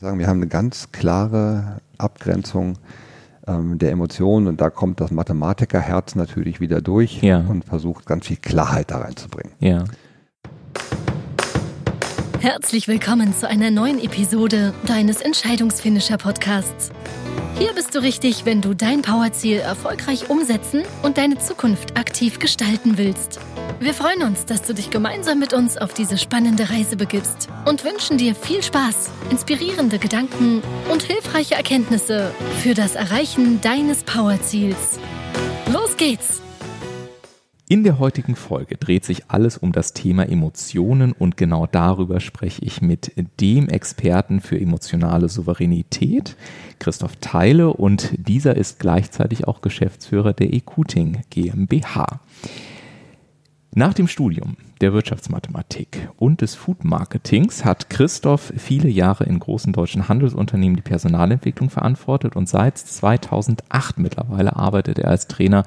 Sagen, wir haben eine ganz klare Abgrenzung ähm, der Emotionen und da kommt das Mathematikerherz natürlich wieder durch Ja. und versucht ganz viel Klarheit da reinzubringen. Ja. Herzlich willkommen zu einer neuen Episode deines Entscheidungsfinisher Podcasts. Hier bist du richtig, wenn du dein Powerziel erfolgreich umsetzen und deine Zukunft aktiv gestalten willst. Wir freuen uns, dass du dich gemeinsam mit uns auf diese spannende Reise begibst und wünschen dir viel Spaß, inspirierende Gedanken und hilfreiche Erkenntnisse für das Erreichen deines Powerziels. Los geht's! In der heutigen Folge dreht sich alles um das Thema Emotionen und genau darüber spreche ich mit dem Experten für emotionale Souveränität, Christoph Theile, und dieser ist gleichzeitig auch Geschäftsführer der Ecuting GmbH. Nach dem Studium der Wirtschaftsmathematik und des Food Marketings hat Christoph viele Jahre in großen deutschen Handelsunternehmen die Personalentwicklung verantwortet und seit 2008 mittlerweile arbeitet er als Trainer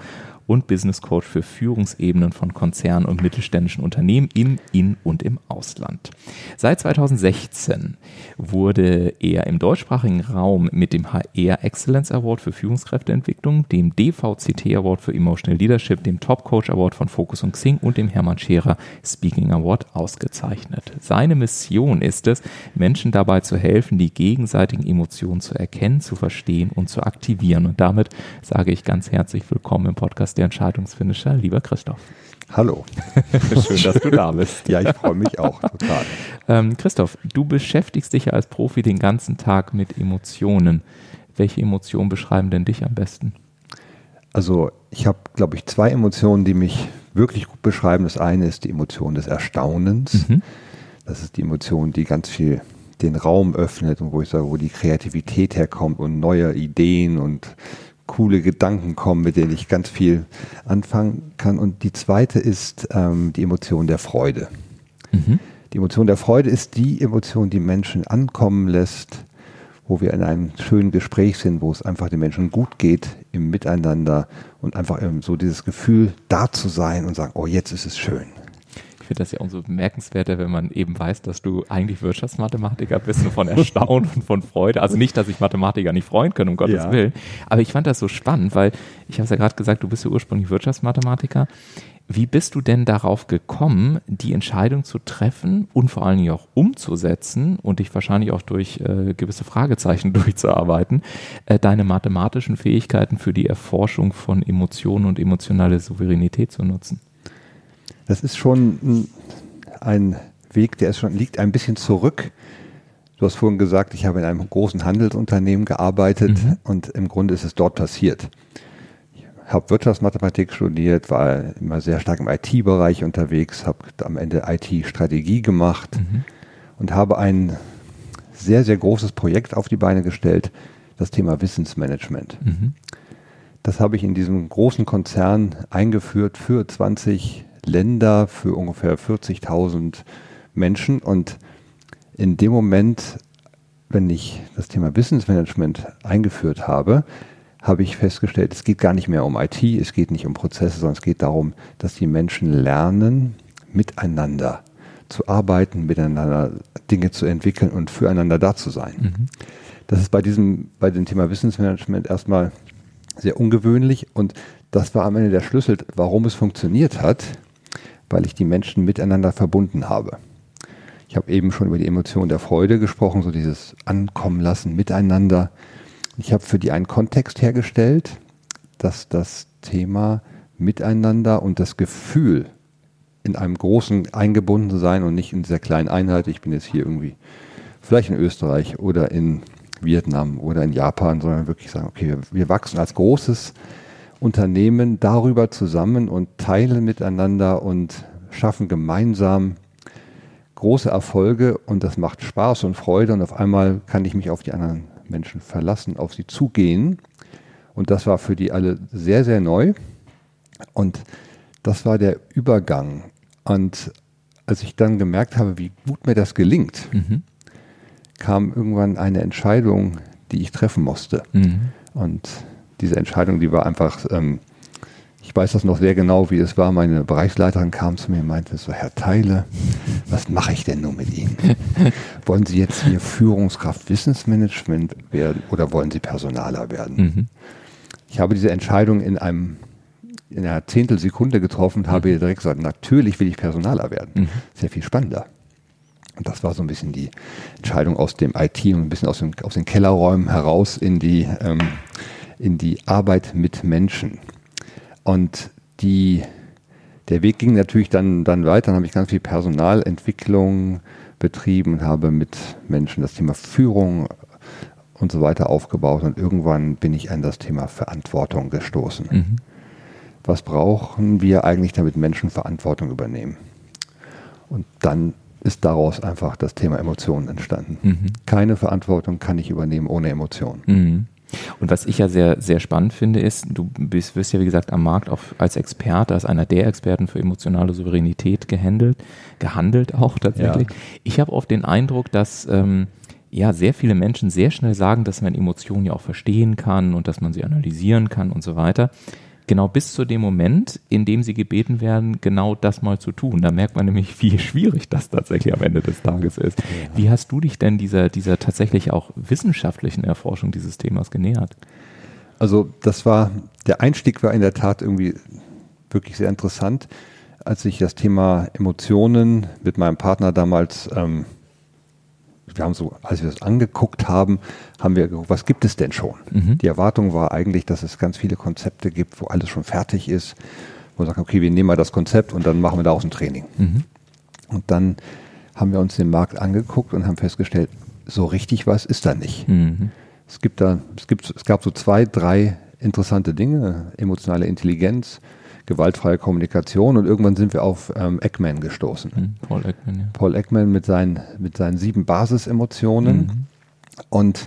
und Business Coach für Führungsebenen von Konzernen und mittelständischen Unternehmen im In- und im Ausland. Seit 2016 wurde er im deutschsprachigen Raum mit dem HR Excellence Award für Führungskräfteentwicklung, dem DVCT Award für Emotional Leadership, dem Top Coach Award von Focus und Xing und dem Hermann Scherer Speaking Award ausgezeichnet. Seine Mission ist es, Menschen dabei zu helfen, die gegenseitigen Emotionen zu erkennen, zu verstehen und zu aktivieren. Und damit sage ich ganz herzlich willkommen im Podcast der Entscheidungsfinisher, lieber Christoph. Hallo. Schön, dass du da bist. Ja, ich freue mich auch total. Ähm, Christoph, du beschäftigst dich ja als Profi den ganzen Tag mit Emotionen. Welche Emotionen beschreiben denn dich am besten? Also ich habe, glaube ich, zwei Emotionen, die mich wirklich gut beschreiben. Das eine ist die Emotion des Erstaunens. Mhm. Das ist die Emotion, die ganz viel den Raum öffnet und wo ich sage, wo die Kreativität herkommt und neue Ideen und coole Gedanken kommen, mit denen ich ganz viel anfangen kann. Und die zweite ist ähm, die Emotion der Freude. Mhm. Die Emotion der Freude ist die Emotion, die Menschen ankommen lässt, wo wir in einem schönen Gespräch sind, wo es einfach den Menschen gut geht im Miteinander und einfach eben so dieses Gefühl, da zu sein und sagen, oh, jetzt ist es schön. Ich finde das ja umso bemerkenswerter, wenn man eben weiß, dass du eigentlich Wirtschaftsmathematiker bist und von Erstaunen und von Freude. Also nicht, dass sich Mathematiker nicht freuen können, um Gottes Ja. Willen. Aber ich fand das so spannend, weil ich habe es ja gerade gesagt, du bist ja ursprünglich Wirtschaftsmathematiker. Wie bist du denn darauf gekommen, die Entscheidung zu treffen und vor allen Dingen auch umzusetzen und dich wahrscheinlich auch durch äh, gewisse Fragezeichen durchzuarbeiten, äh, deine mathematischen Fähigkeiten für die Erforschung von Emotionen und emotionale Souveränität zu nutzen? Das ist schon ein- Weg, der ist schon, liegt ein bisschen zurück. Du hast vorhin gesagt, ich habe in einem großen Handelsunternehmen gearbeitet Mhm. und im Grunde ist es dort passiert. Ich habe Wirtschaftsmathematik studiert, war immer sehr stark im IT-Bereich unterwegs, habe am Ende IT-Strategie gemacht Mhm. und habe ein sehr, sehr großes Projekt auf die Beine gestellt, das Thema Wissensmanagement. Mhm. Das habe ich in diesem großen Konzern eingeführt für 20 Länder, für ungefähr 40.000 Menschen. Und in dem Moment, wenn ich das Thema Wissensmanagement eingeführt habe, habe ich festgestellt, es geht gar nicht mehr um IT, es geht nicht um Prozesse, sondern es geht darum, dass die Menschen lernen, miteinander zu arbeiten, miteinander Dinge zu entwickeln und füreinander da zu sein. Mhm. Das ist bei diesem, bei dem Thema Wissensmanagement erstmal sehr ungewöhnlich und das war am Ende der Schlüssel, warum es funktioniert hat, weil ich die Menschen miteinander verbunden habe. Ich habe eben schon über die Emotion der Freude gesprochen, so dieses Ankommen lassen miteinander. Ich habe für die einen Kontext hergestellt, dass das Thema Miteinander und das Gefühl in einem großen eingebunden sein und nicht in dieser kleinen Einheit, ich bin jetzt hier irgendwie vielleicht in Österreich oder in Vietnam oder in Japan, sondern wirklich sagen, okay, wir, wir wachsen als großes Unternehmen darüber zusammen und teilen miteinander und schaffen gemeinsam große Erfolge und das macht Spaß und Freude und auf einmal kann ich mich auf die anderen Menschen verlassen, auf sie zugehen und das war für die alle sehr, sehr neu und das war der Übergang und als ich dann gemerkt habe, wie gut mir das gelingt, Mhm. kam irgendwann eine Entscheidung, die ich treffen musste. Mhm. Und diese Entscheidung, die war einfach, ähm, Ich weiß das noch sehr genau, wie es war. Meine Bereichsleiterin kam zu mir und meinte so, Herr Teile, was mache ich denn nun mit Ihnen? wollen Sie jetzt hier Führungskraft Wissensmanagement werden oder wollen Sie Personaler werden? Mhm. Ich habe diese Entscheidung in einem in einer Zehntelsekunde getroffen und habe mhm. direkt gesagt, natürlich will ich Personaler werden. Mhm. Sehr viel spannender. Und das war so ein bisschen die Entscheidung aus dem IT und ein bisschen aus, dem, aus den Kellerräumen heraus in die, ähm, in die Arbeit mit Menschen. Und die, der Weg ging natürlich dann, dann weiter. Dann habe ich ganz viel Personalentwicklung betrieben und habe mit Menschen das Thema Führung und so weiter aufgebaut. Und irgendwann bin ich an das Thema Verantwortung gestoßen. Mhm. Was brauchen wir eigentlich, damit Menschen Verantwortung übernehmen? Und dann ist daraus einfach das Thema Emotionen entstanden. Mhm. Keine Verantwortung kann ich übernehmen ohne Emotionen. Mhm. Und was ich ja sehr, sehr spannend finde, ist, du bist, wirst ja wie gesagt am Markt auch als Experte, als einer der Experten für emotionale Souveränität gehandelt, gehandelt auch tatsächlich. Ja. Ich habe oft den Eindruck, dass ähm, ja sehr viele Menschen sehr schnell sagen, dass man Emotionen ja auch verstehen kann und dass man sie analysieren kann und so weiter genau bis zu dem Moment, in dem sie gebeten werden, genau das mal zu tun. Da merkt man nämlich, wie schwierig das tatsächlich am Ende des Tages ist. Ja. Wie hast du dich denn dieser, dieser tatsächlich auch wissenschaftlichen Erforschung dieses Themas genähert? Also das war, der Einstieg war in der Tat irgendwie wirklich sehr interessant, als ich das Thema Emotionen mit meinem Partner damals ähm, wir haben so, als wir das angeguckt haben, haben wir geguckt, was gibt es denn schon? Mhm. Die Erwartung war eigentlich, dass es ganz viele Konzepte gibt, wo alles schon fertig ist, wo wir sagen, okay, wir nehmen mal das Konzept und dann machen wir daraus ein Training. Mhm. Und dann haben wir uns den Markt angeguckt und haben festgestellt, so richtig was ist da nicht. Mhm. Es gibt da, es gibt, es gab so zwei, drei interessante Dinge, emotionale Intelligenz, gewaltfreie Kommunikation und irgendwann sind wir auf ähm, Ekman gestoßen. Mhm, Paul Ekman, ja. Paul Ekman mit seinen, mit seinen sieben Basisemotionen. Mhm. Und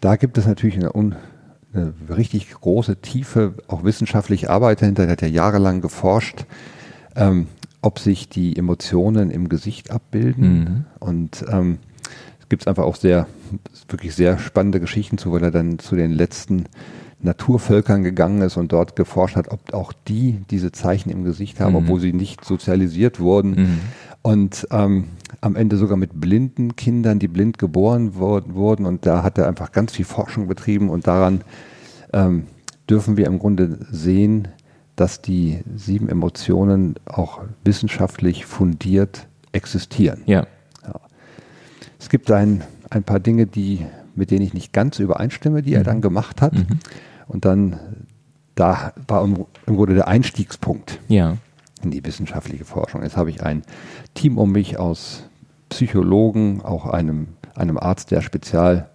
da gibt es natürlich eine, eine richtig große, tiefe, auch wissenschaftliche Arbeit dahinter. Er hat ja jahrelang geforscht, ähm, ob sich die Emotionen im Gesicht abbilden. Mhm. Und ähm, es gibt einfach auch sehr, wirklich sehr spannende Geschichten zu, weil er dann zu den letzten Naturvölkern gegangen ist und dort geforscht hat, ob auch die diese Zeichen im Gesicht haben, mhm. obwohl sie nicht sozialisiert wurden. Mhm. Und ähm, am Ende sogar mit blinden Kindern, die blind geboren wurden. Und da hat er einfach ganz viel Forschung betrieben und daran ähm, dürfen wir im Grunde sehen, dass die sieben Emotionen auch wissenschaftlich fundiert existieren. Ja. ja. Es gibt ein, ein paar Dinge, die, mit denen ich nicht ganz übereinstimme, die mhm. er dann gemacht hat. Mhm. Und dann, da war im, im Grunde der Einstiegspunkt ja. in die wissenschaftliche Forschung. Jetzt habe ich ein Team um mich aus Psychologen, auch einem, einem Arzt, der Spezial,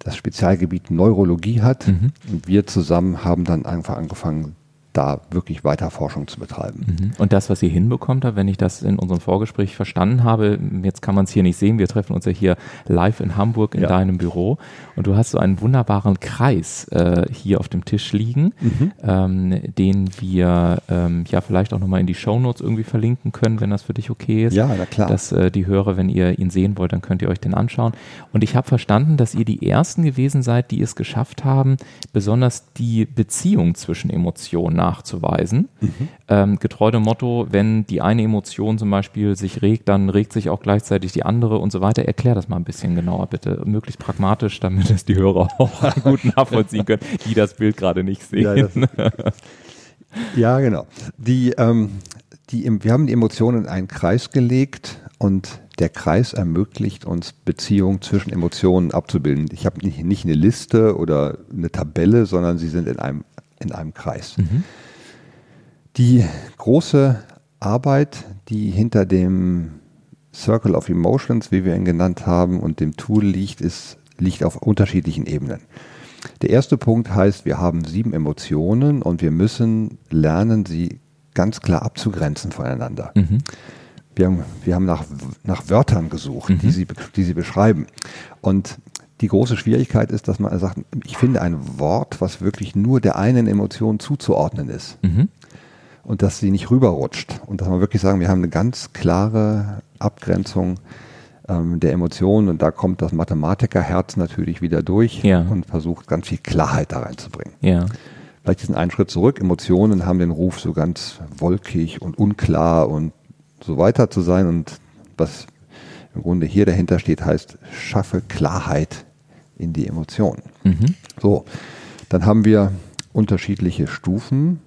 das Spezialgebiet Neurologie hat. Mhm. Und wir zusammen haben dann einfach angefangen, da wirklich weiter Forschung zu betreiben. Mhm. Und das, was ihr hinbekommt habt, wenn ich das in unserem Vorgespräch verstanden habe, jetzt kann man es hier nicht sehen, wir treffen uns ja hier live in Hamburg in ja. deinem Büro und du hast so einen wunderbaren Kreis äh, hier auf dem Tisch liegen, mhm. ähm, den wir ähm, ja vielleicht auch nochmal in die Shownotes irgendwie verlinken können, wenn das für dich okay ist. Ja, na klar. Dass äh, die Hörer, wenn ihr ihn sehen wollt, dann könnt ihr euch den anschauen. Und ich habe verstanden, dass ihr die Ersten gewesen seid, die es geschafft haben, besonders die Beziehung zwischen Emotionen nachzuweisen. Mhm. Ähm, getreu dem Motto, wenn die eine Emotion zum Beispiel sich regt, dann regt sich auch gleichzeitig die andere und so weiter. Erklär das mal ein bisschen genauer, bitte. Möglichst pragmatisch, damit es die Hörer auch gut nachvollziehen können, die das Bild gerade nicht sehen. Ja, ja genau. Die, ähm, die, wir haben die Emotionen in einen Kreis gelegt und der Kreis ermöglicht uns Beziehungen zwischen Emotionen abzubilden. Ich habe nicht, nicht eine Liste oder eine Tabelle, sondern sie sind in einem in einem Kreis. Mhm. Die große Arbeit, die hinter dem Circle of Emotions, wie wir ihn genannt haben, und dem Tool liegt, ist, liegt auf unterschiedlichen Ebenen. Der erste Punkt heißt, wir haben sieben Emotionen und wir müssen lernen, sie ganz klar abzugrenzen voneinander. Mhm. Wir haben, wir haben nach, nach Wörtern gesucht, mhm. die, sie, die sie beschreiben. Und die große Schwierigkeit ist, dass man sagt, ich finde ein Wort, was wirklich nur der einen Emotion zuzuordnen ist. Mhm. Und dass sie nicht rüberrutscht. Und dass man wirklich sagen, wir haben eine ganz klare Abgrenzung ähm, der Emotionen. Und da kommt das Mathematikerherz natürlich wieder durch ja. und versucht ganz viel Klarheit da reinzubringen. Ja. vielleicht diesen einen Schritt zurück. Emotionen haben den Ruf, so ganz wolkig und unklar und so weiter zu sein. Und was im Grunde hier dahinter steht, heißt, schaffe Klarheit in die Emotionen. Mhm. So, dann haben wir unterschiedliche Stufen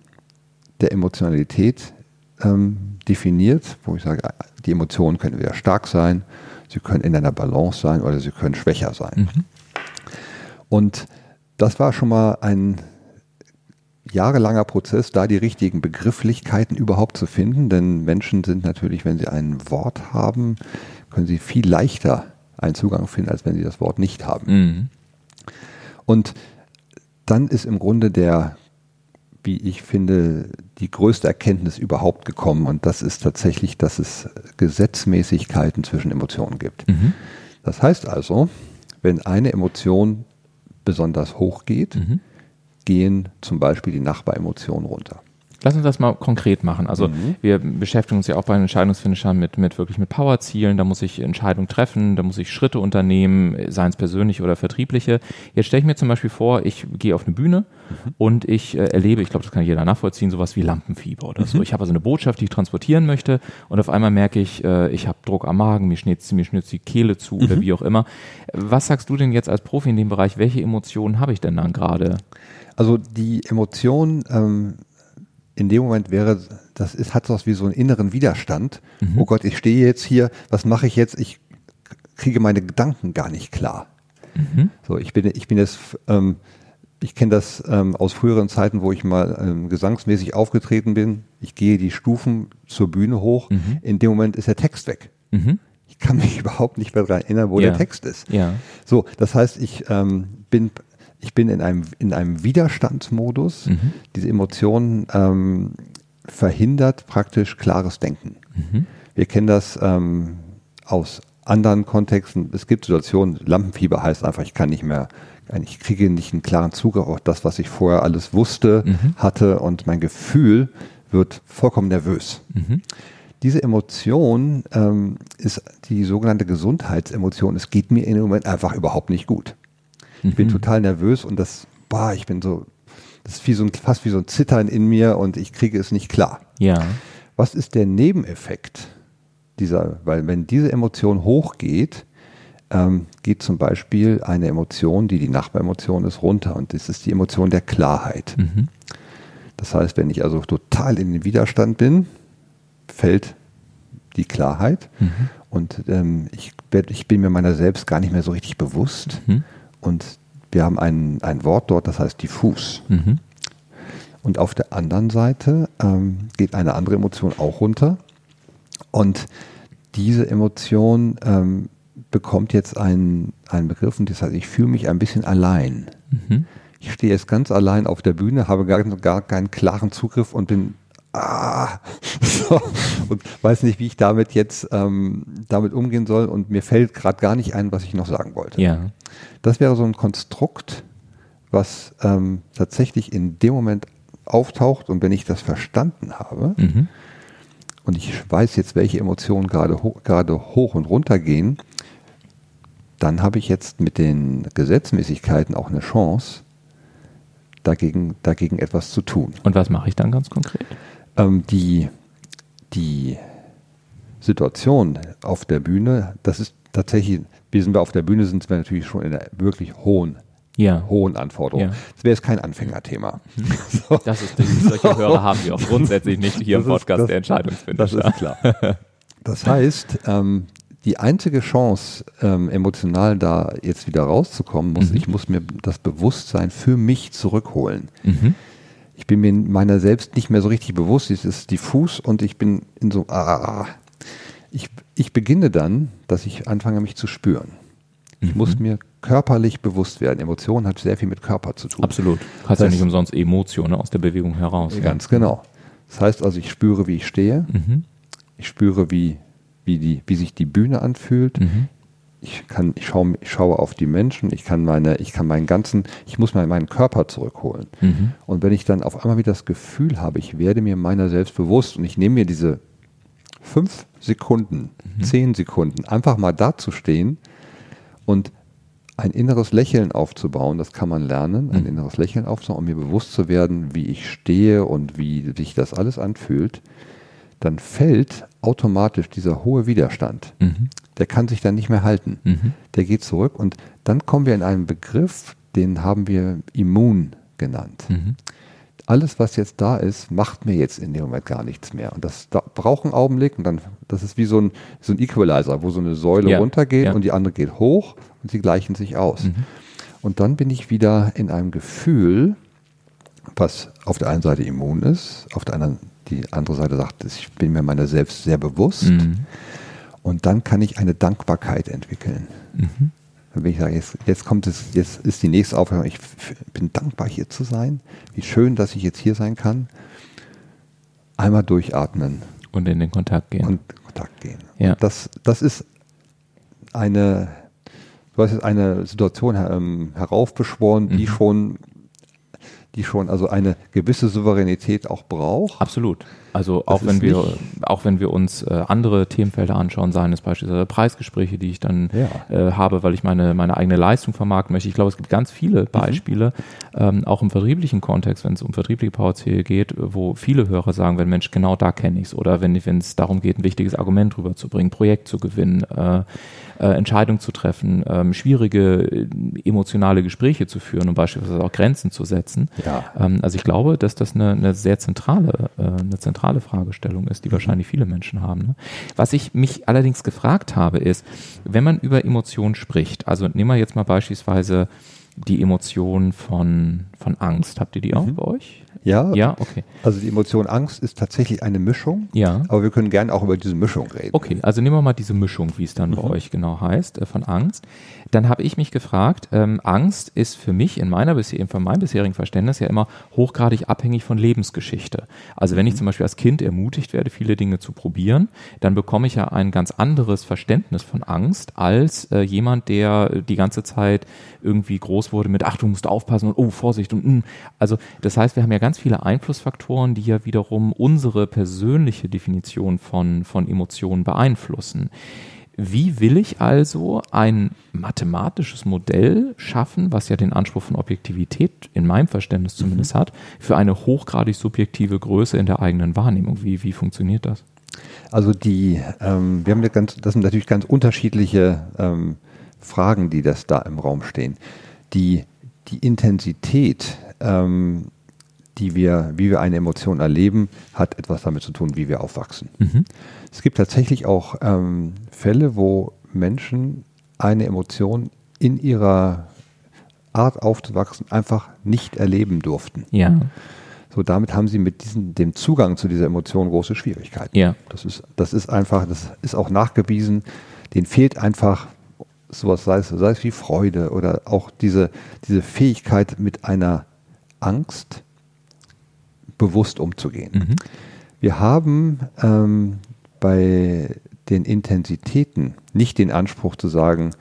der Emotionalität ähm, definiert, wo ich sage, die Emotionen können wieder stark sein, sie können in einer Balance sein oder sie können schwächer sein. Mhm. Und das war schon mal ein jahrelanger Prozess, da die richtigen Begrifflichkeiten überhaupt zu finden, denn Menschen sind natürlich, wenn sie ein Wort haben, können sie viel leichter einen Zugang finden, als wenn sie das Wort nicht haben. Mhm. Und dann ist im Grunde der, wie ich finde, die größte Erkenntnis überhaupt gekommen und das ist tatsächlich, dass es Gesetzmäßigkeiten zwischen Emotionen gibt. Mhm. Das heißt also, wenn eine Emotion besonders hoch geht, Mhm. gehen zum Beispiel die Nachbaremotionen runter. Lass uns das mal konkret machen. Also Mhm. wir beschäftigen uns ja auch bei den Entscheidungsfinishern mit, mit wirklich mit Powerzielen. Da muss ich Entscheidungen treffen, da muss ich Schritte unternehmen, seien es persönliche oder vertriebliche. Jetzt stelle ich mir zum Beispiel vor, ich gehe auf eine Bühne und ich äh, erlebe, ich glaube, das kann jeder nachvollziehen, sowas wie Lampenfieber oder so. Ich habe also eine Botschaft, die ich transportieren möchte und auf einmal merke ich, äh, ich habe Druck am Magen, mir schnitzt, mir schnitzt die Kehle zu oder wie auch immer. Was sagst du denn jetzt als Profi in dem Bereich? Welche Emotionen habe ich denn dann gerade? Also die Emotion ähm, in dem Moment wäre, das ist, hat was wie so einen inneren Widerstand. Oh Gott, ich stehe jetzt hier, was mache ich jetzt? Ich kriege meine Gedanken gar nicht klar. So, ich bin, ich bin jetzt, ähm, ich kenne das ähm, aus früheren Zeiten, wo ich mal ähm, gesangsmäßig aufgetreten bin. Ich gehe die Stufen zur Bühne hoch. In dem Moment ist der Text weg. Mhm. Ich kann mich überhaupt nicht mehr daran erinnern, wo Ja. der Text ist. Ja. So, das heißt, ich ähm, bin, ich bin in einem, in einem Widerstandsmodus. Mhm. Diese Emotion ähm, verhindert praktisch klares Denken. Mhm. Wir kennen das ähm, aus anderen Kontexten. Es gibt Situationen, Lampenfieber heißt einfach, ich kann nicht mehr, ich kriege nicht einen klaren Zugriff auf das, was ich vorher alles wusste, Mhm. hatte und mein Gefühl wird vollkommen nervös. Mhm. Diese Emotion ähm, ist die sogenannte Gesundheitsemotion. Es geht mir in dem Moment einfach überhaupt nicht gut. Ich Mhm. bin total nervös und das, boah, ich bin so, das ist wie so ein, fast wie so ein Zittern in mir und ich kriege es nicht klar. Ja. Was ist der Nebeneffekt dieser, weil wenn diese Emotion hochgeht, ähm, geht zum Beispiel eine Emotion, die die Nachbaremotion ist, runter und das ist die Emotion der Klarheit. Mhm. Das heißt, wenn ich also total in den Widerstand bin, fällt die Klarheit Mhm. und ähm, ich, werd, ich bin mir meiner selbst gar nicht mehr so richtig bewusst Mhm. Und wir haben ein, ein Wort dort, das heißt diffus. Mhm. Und auf der anderen Seite ähm, geht eine andere Emotion auch runter. Und diese Emotion ähm, bekommt jetzt einen, einen Begriff und das heißt, ich fühle mich ein bisschen allein. Mhm. Ich stehe jetzt ganz allein auf der Bühne, habe gar, gar keinen klaren Zugriff und bin ah, so, und weiß nicht, wie ich damit jetzt ähm, damit umgehen soll und mir fällt gerade gar nicht ein, was ich noch sagen wollte. Ja. Das wäre so ein Konstrukt, was ähm, tatsächlich in dem Moment auftaucht und wenn ich das verstanden habe Mhm. und ich weiß jetzt, welche Emotionen gerade ho gerade hoch und runter gehen, dann habe ich jetzt mit den Gesetzmäßigkeiten auch eine Chance, dagegen, dagegen etwas zu tun. Und was mache ich dann ganz konkret? Ähm, die, die Situation auf der Bühne, das ist tatsächlich, wir sind wir auf der Bühne, sind wir natürlich schon in einer wirklich hohen, Ja. hohen Anforderung. Ja. Das wäre jetzt kein Anfängerthema. So. Das ist, solche Hörer haben wir auch grundsätzlich nicht hier im Das ist- Podcast das- der Das Entscheidungsfinder. ist klar. Das heißt, ähm, die einzige Chance, ähm, emotional da jetzt wieder rauszukommen, muss, Mhm. ich muss mir das Bewusstsein für mich zurückholen. Mhm. Ich bin mir meiner selbst nicht mehr so richtig bewusst, es ist diffus und ich bin in so, ah, ich, ich beginne dann, dass ich anfange, mich zu spüren. Ich Mhm. muss mir körperlich bewusst werden. Emotion hat sehr viel mit Körper zu tun. Absolut. Heißt ja nicht umsonst Emotion ne, aus der Bewegung heraus. Ganz genau. Das heißt also, ich spüre, wie ich stehe. Mhm. Ich spüre, wie, wie, die, wie sich die Bühne anfühlt. Mhm. Ich, kann, ich, schaue, ich schaue auf die Menschen. Ich kann, meine, ich kann meinen ganzen, ich muss mal meinen Körper zurückholen. Mhm. Und wenn ich dann auf einmal wieder das Gefühl habe, ich werde mir meiner selbst bewusst und ich nehme mir diese fünf Sekunden, Mhm. zehn Sekunden, einfach mal dazustehen und ein inneres Lächeln aufzubauen, das kann man lernen, ein Mhm. inneres Lächeln aufzubauen, um mir bewusst zu werden, wie ich stehe und wie sich das alles anfühlt, dann fällt automatisch dieser hohe Widerstand. Mhm. Der kann sich dann nicht mehr halten. Mhm. Der geht zurück und dann kommen wir in einen Begriff, den haben wir immun genannt. Mhm. Alles, was jetzt da ist, macht mir jetzt in dem Moment gar nichts mehr. Und das da braucht einen Augenblick und dann, das ist wie so ein, so ein Equalizer, wo so eine Säule Ja, runtergeht ja. und die andere geht hoch und sie gleichen sich aus. Mhm. Und dann bin ich wieder in einem Gefühl, was auf der einen Seite immun ist, auf der anderen, die andere Seite sagt, ich bin mir meiner selbst sehr bewusst. Mhm. Und dann kann ich eine Dankbarkeit entwickeln. Mhm. Wenn ich sage, jetzt, jetzt kommt es, jetzt ist die nächste Aufgabe, ich bin dankbar hier zu sein. Wie schön, dass ich jetzt hier sein kann. Einmal durchatmen Und in den Kontakt gehen. und in Kontakt gehen. Ja. Und das, das ist eine, du hast jetzt eine Situation ähm, heraufbeschworen, die Mhm. schon, die schon also eine gewisse Souveränität auch braucht. Absolut. Also auch wenn wir, auch wenn wir uns äh, andere Themenfelder anschauen, seien es beispielsweise Preisgespräche, die ich dann Ja. äh, habe, weil ich meine, meine eigene Leistung vermarkten möchte. Ich glaube, es gibt ganz Mhm. viele Beispiele, ähm, auch im vertrieblichen Kontext, wenn es um vertriebliche PowerC geht, wo viele Hörer sagen, wenn Mensch, genau da kenne ich es. Oder wenn wenn es darum geht, ein wichtiges Argument rüberzubringen, Projekt zu gewinnen, äh, äh, Entscheidungen zu treffen, ähm, schwierige äh, emotionale Gespräche zu führen und beispielsweise auch Grenzen zu setzen. Ja. Ähm, also ich glaube, dass das eine, eine sehr zentrale, äh, eine zentrale Fragestellung ist, die wahrscheinlich viele Menschen haben. Ne? Was ich mich allerdings gefragt habe, ist, wenn man über Emotionen spricht, also nehmen wir jetzt mal beispielsweise die Emotion von, von Angst. Habt ihr die auch bei euch? Ja, Ja, okay. also die Emotion Angst ist tatsächlich eine Mischung, Ja. aber wir können gerne auch über diese Mischung reden. Okay, also nehmen wir mal diese Mischung, wie es dann bei euch genau heißt, äh, von Angst. Dann habe ich mich gefragt, ähm, Angst ist für mich in meiner bisher, von meinem bisherigen Verständnis ja immer hochgradig abhängig von Lebensgeschichte. Also wenn ich zum Beispiel als Kind ermutigt werde, viele Dinge zu probieren, dann bekomme ich ja ein ganz anderes Verständnis von Angst als äh, jemand, der die ganze Zeit irgendwie groß wurde mit, ach, du musst aufpassen und oh, Vorsicht und mm. also das heißt, wir haben ja ganz viele Einflussfaktoren, die ja wiederum unsere persönliche Definition von, von Emotionen beeinflussen. Wie will ich also ein mathematisches Modell schaffen, was ja den Anspruch von Objektivität in meinem Verständnis zumindest hat, für eine hochgradig subjektive Größe in der eigenen Wahrnehmung? Wie, wie funktioniert das? Also die, ähm, wir haben ja ganz, das sind natürlich ganz unterschiedliche ähm, Fragen, die das da im Raum stehen. Die, die Intensität, ähm, die wir, wie wir eine Emotion erleben, hat etwas damit zu tun, wie wir aufwachsen. Mhm. Es gibt tatsächlich auch ähm, Fälle, wo Menschen eine Emotion in ihrer Art aufzuwachsen einfach nicht erleben durften. Ja, So, damit haben sie mit diesem, dem Zugang zu dieser Emotion große Schwierigkeiten. ja, Das ist, das ist einfach, das ist auch nachgewiesen, denen fehlt einfach sowas, sei es, sei es wie Freude oder auch diese, diese Fähigkeit mit einer Angst bewusst umzugehen. mhm. Wir haben ähm, bei den Intensitäten nicht den Anspruch zu sagen,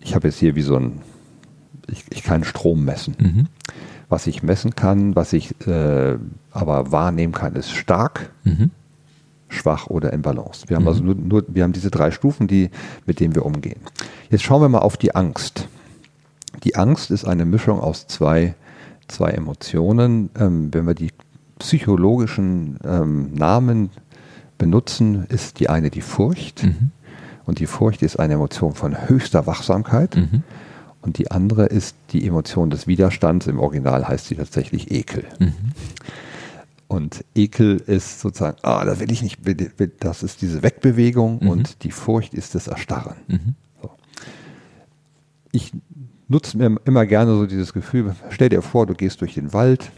ich habe jetzt hier wie so ein, ich, ich kann Strom messen. Mhm. Was ich messen kann, was ich äh, aber wahrnehmen kann, ist stark, Mhm. Schwach oder in Balance. Wir haben Mhm. also nur, nur, wir haben diese drei Stufen, die, mit denen wir umgehen. Jetzt schauen wir mal auf die Angst. Die Angst ist eine Mischung aus zwei, zwei Emotionen. Ähm, wenn wir die psychologischen ähm, Namen benutzen, ist die eine die Furcht. Mhm. Und die Furcht ist eine Emotion von höchster Wachsamkeit. Mhm. Und die andere ist die Emotion des Widerstands. Im Original heißt sie tatsächlich Ekel. Mhm. Und Ekel ist sozusagen, ah, das will ich nicht, das ist diese Wegbewegung Mhm. und die Furcht ist das Erstarren. Mhm. Ich nutze mir immer gerne so dieses Gefühl, stell dir vor, du gehst durch den Wald,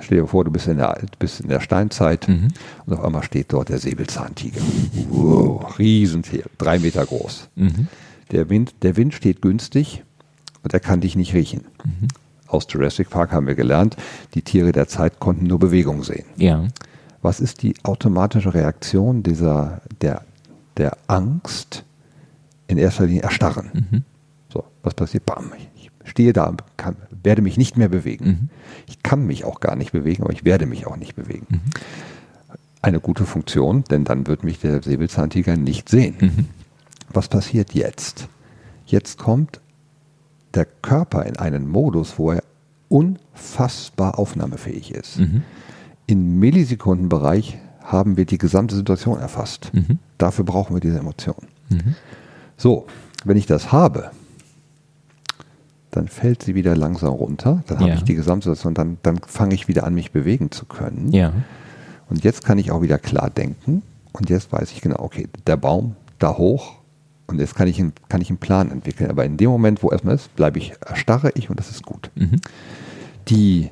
stell dir vor, du bist in der, bist in der Steinzeit Mhm. und auf einmal steht dort der Säbelzahntiger. Wow, Riesentier, drei Meter groß. Mhm. Der Wind, der Wind steht günstig und er kann dich nicht riechen. Aus Jurassic Park haben wir gelernt, die Tiere der Zeit konnten nur Bewegung sehen. Ja. Was ist die automatische Reaktion dieser, der, der Angst? In erster Linie erstarren. Mhm. So, was passiert? Bam, ich stehe da, kann, werde mich nicht mehr bewegen. Mhm. Ich kann mich auch gar nicht bewegen, aber ich werde mich auch nicht bewegen. Mhm. Eine gute Funktion, denn dann wird mich der Säbelzahntiger nicht sehen. Mhm. Was passiert jetzt? Jetzt kommt der Körper in einen Modus, wo er unfassbar aufnahmefähig ist. Mhm. Im Millisekundenbereich haben wir die gesamte Situation erfasst. Mhm. Dafür brauchen wir diese Emotion. Mhm. So, wenn ich das habe, dann fällt sie wieder langsam runter. Dann habe Ja. ich die Gesamtsituation, dann, dann fange ich wieder an, mich bewegen zu können. Ja. Und jetzt kann ich auch wieder klar denken. Und jetzt weiß ich genau, okay, der Baum da hoch. Und jetzt kann ich, einen, kann ich einen Plan entwickeln. Aber in dem Moment, wo erstmal ist, bleibe ich, erstarre ich und das ist gut. Mhm. Die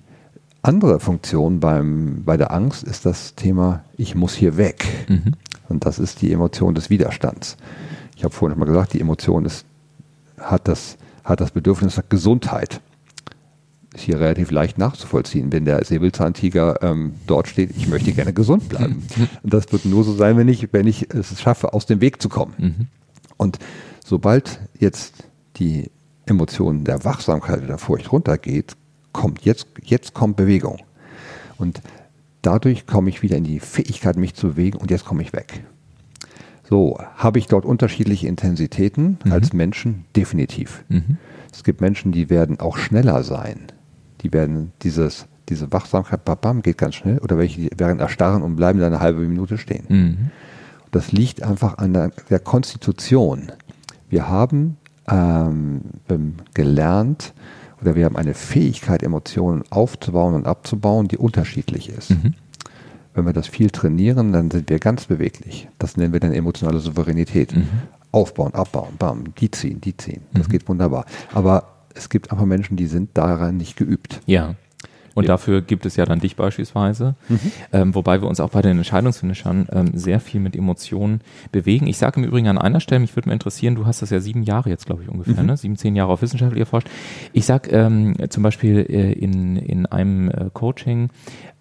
andere Funktion beim, bei der Angst ist das Thema, ich muss hier weg. Mhm. Und das ist die Emotion des Widerstands. Ich habe vorhin schon mal gesagt, die Emotion ist, hat, das, hat das Bedürfnis nach Gesundheit. Ist hier relativ leicht nachzuvollziehen, wenn der Säbelzahntiger ähm, dort steht, ich möchte gerne gesund bleiben. Und das wird nur so sein, wenn ich, wenn ich es schaffe, aus dem Weg zu kommen. Mhm. Und sobald jetzt die Emotion der Wachsamkeit oder der Furcht runtergeht, kommt jetzt, jetzt kommt Bewegung. Und dadurch komme ich wieder in die Fähigkeit, mich zu bewegen und jetzt komme ich weg. So, habe ich dort unterschiedliche Intensitäten als Menschen? Definitiv. Mhm. Es gibt Menschen, die werden auch schneller sein. Die werden dieses, diese Wachsamkeit, bam, bam, geht ganz schnell. Oder welche, die werden erstarren und bleiben dann eine halbe Minute stehen. Mhm. Das liegt einfach an der, der Konstitution. Wir haben ähm, gelernt oder wir haben eine Fähigkeit, Emotionen aufzubauen und abzubauen, die unterschiedlich ist. Mhm. Wenn wir das viel trainieren, dann sind wir ganz beweglich. Das nennen wir dann emotionale Souveränität. Mhm. Aufbauen, abbauen, bam, die ziehen, die ziehen. Das geht wunderbar. Aber es gibt einfach Menschen, die sind daran nicht geübt. Ja. Und dafür gibt es ja dann dich beispielsweise, ähm, wobei wir uns auch bei den Entscheidungsfinishern ähm, sehr viel mit Emotionen bewegen. Ich sage im Übrigen an einer Stelle, mich würde mal interessieren, du hast das ja sieben Jahre jetzt, glaube ich, ungefähr, ne? sieben, zehn Jahre auf wissenschaftlich erforscht. Ich sage ähm, zum Beispiel äh, in, in einem äh, Coaching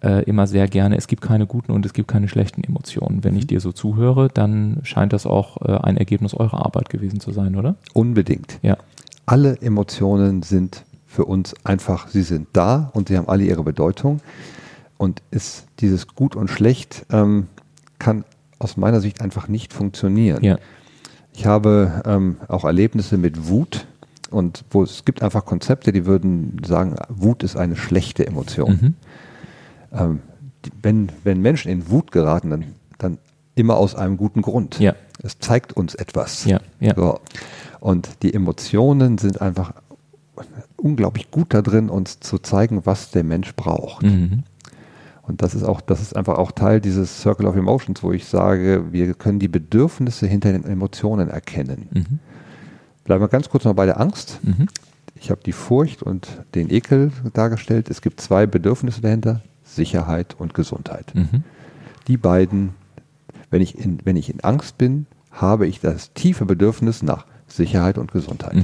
äh, immer sehr gerne, es gibt keine guten und es gibt keine schlechten Emotionen. Wenn ich dir so zuhöre, dann scheint das auch äh, ein Ergebnis eurer Arbeit gewesen zu sein, oder? Unbedingt. Ja. alle Emotionen sind für uns einfach, sie sind da und sie haben alle ihre Bedeutung. Und ist dieses Gut und Schlecht ähm, kann aus meiner Sicht einfach nicht funktionieren. Ja. Ich habe ähm, auch Erlebnisse mit Wut und wo es gibt einfach Konzepte, die würden sagen, Wut ist eine schlechte Emotion. Mhm. Ähm, die, wenn, wenn Menschen in Wut geraten, dann, dann immer aus einem guten Grund. Ja. Es zeigt uns etwas. Ja, ja. So. Und die Emotionen sind einfach unglaublich gut da drin, uns zu zeigen, was der Mensch braucht. Mhm. Und das ist auch, das ist einfach auch Teil dieses Circle of Emotions, wo ich sage, wir können die Bedürfnisse hinter den Emotionen erkennen. Mhm. Bleiben wir ganz kurz noch bei der Angst. Mhm. Ich habe die Furcht und den Ekel dargestellt. Es gibt zwei Bedürfnisse dahinter, Sicherheit und Gesundheit. Mhm. Die beiden, wenn ich in, wenn ich in Angst bin, habe ich das tiefe Bedürfnis nach Sicherheit und Gesundheit.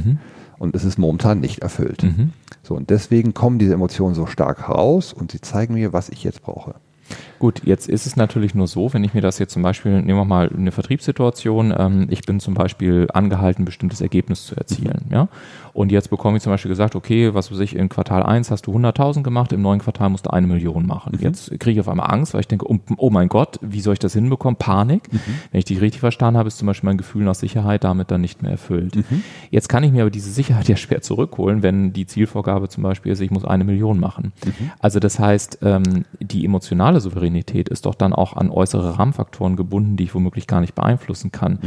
Und es ist momentan nicht erfüllt. Mhm. So, und deswegen kommen diese Emotionen so stark heraus und sie zeigen mir, was ich jetzt brauche. Gut, jetzt ist es natürlich nur so, wenn ich mir das jetzt zum Beispiel, nehmen wir mal eine Vertriebssituation, ähm, ich bin zum Beispiel angehalten, ein bestimmtes Ergebnis zu erzielen, ja. Und jetzt bekomme ich zum Beispiel gesagt, okay, was weiß ich, in Quartal 1 hast du 100.000 gemacht, im neuen Quartal musst du eine Million machen. Jetzt kriege ich auf einmal Angst, weil ich denke, oh, oh mein Gott, wie soll ich das hinbekommen? Panik. Wenn ich dich richtig verstanden habe, ist zum Beispiel mein Gefühl nach Sicherheit damit dann nicht mehr erfüllt. Jetzt kann ich mir aber diese Sicherheit ja schwer zurückholen, wenn die Zielvorgabe zum Beispiel ist, ich muss eine Million machen. Also das heißt, ähm, die emotionale Souveränität ist doch dann auch an äußere Rahmenfaktoren gebunden, die ich womöglich gar nicht beeinflussen kann.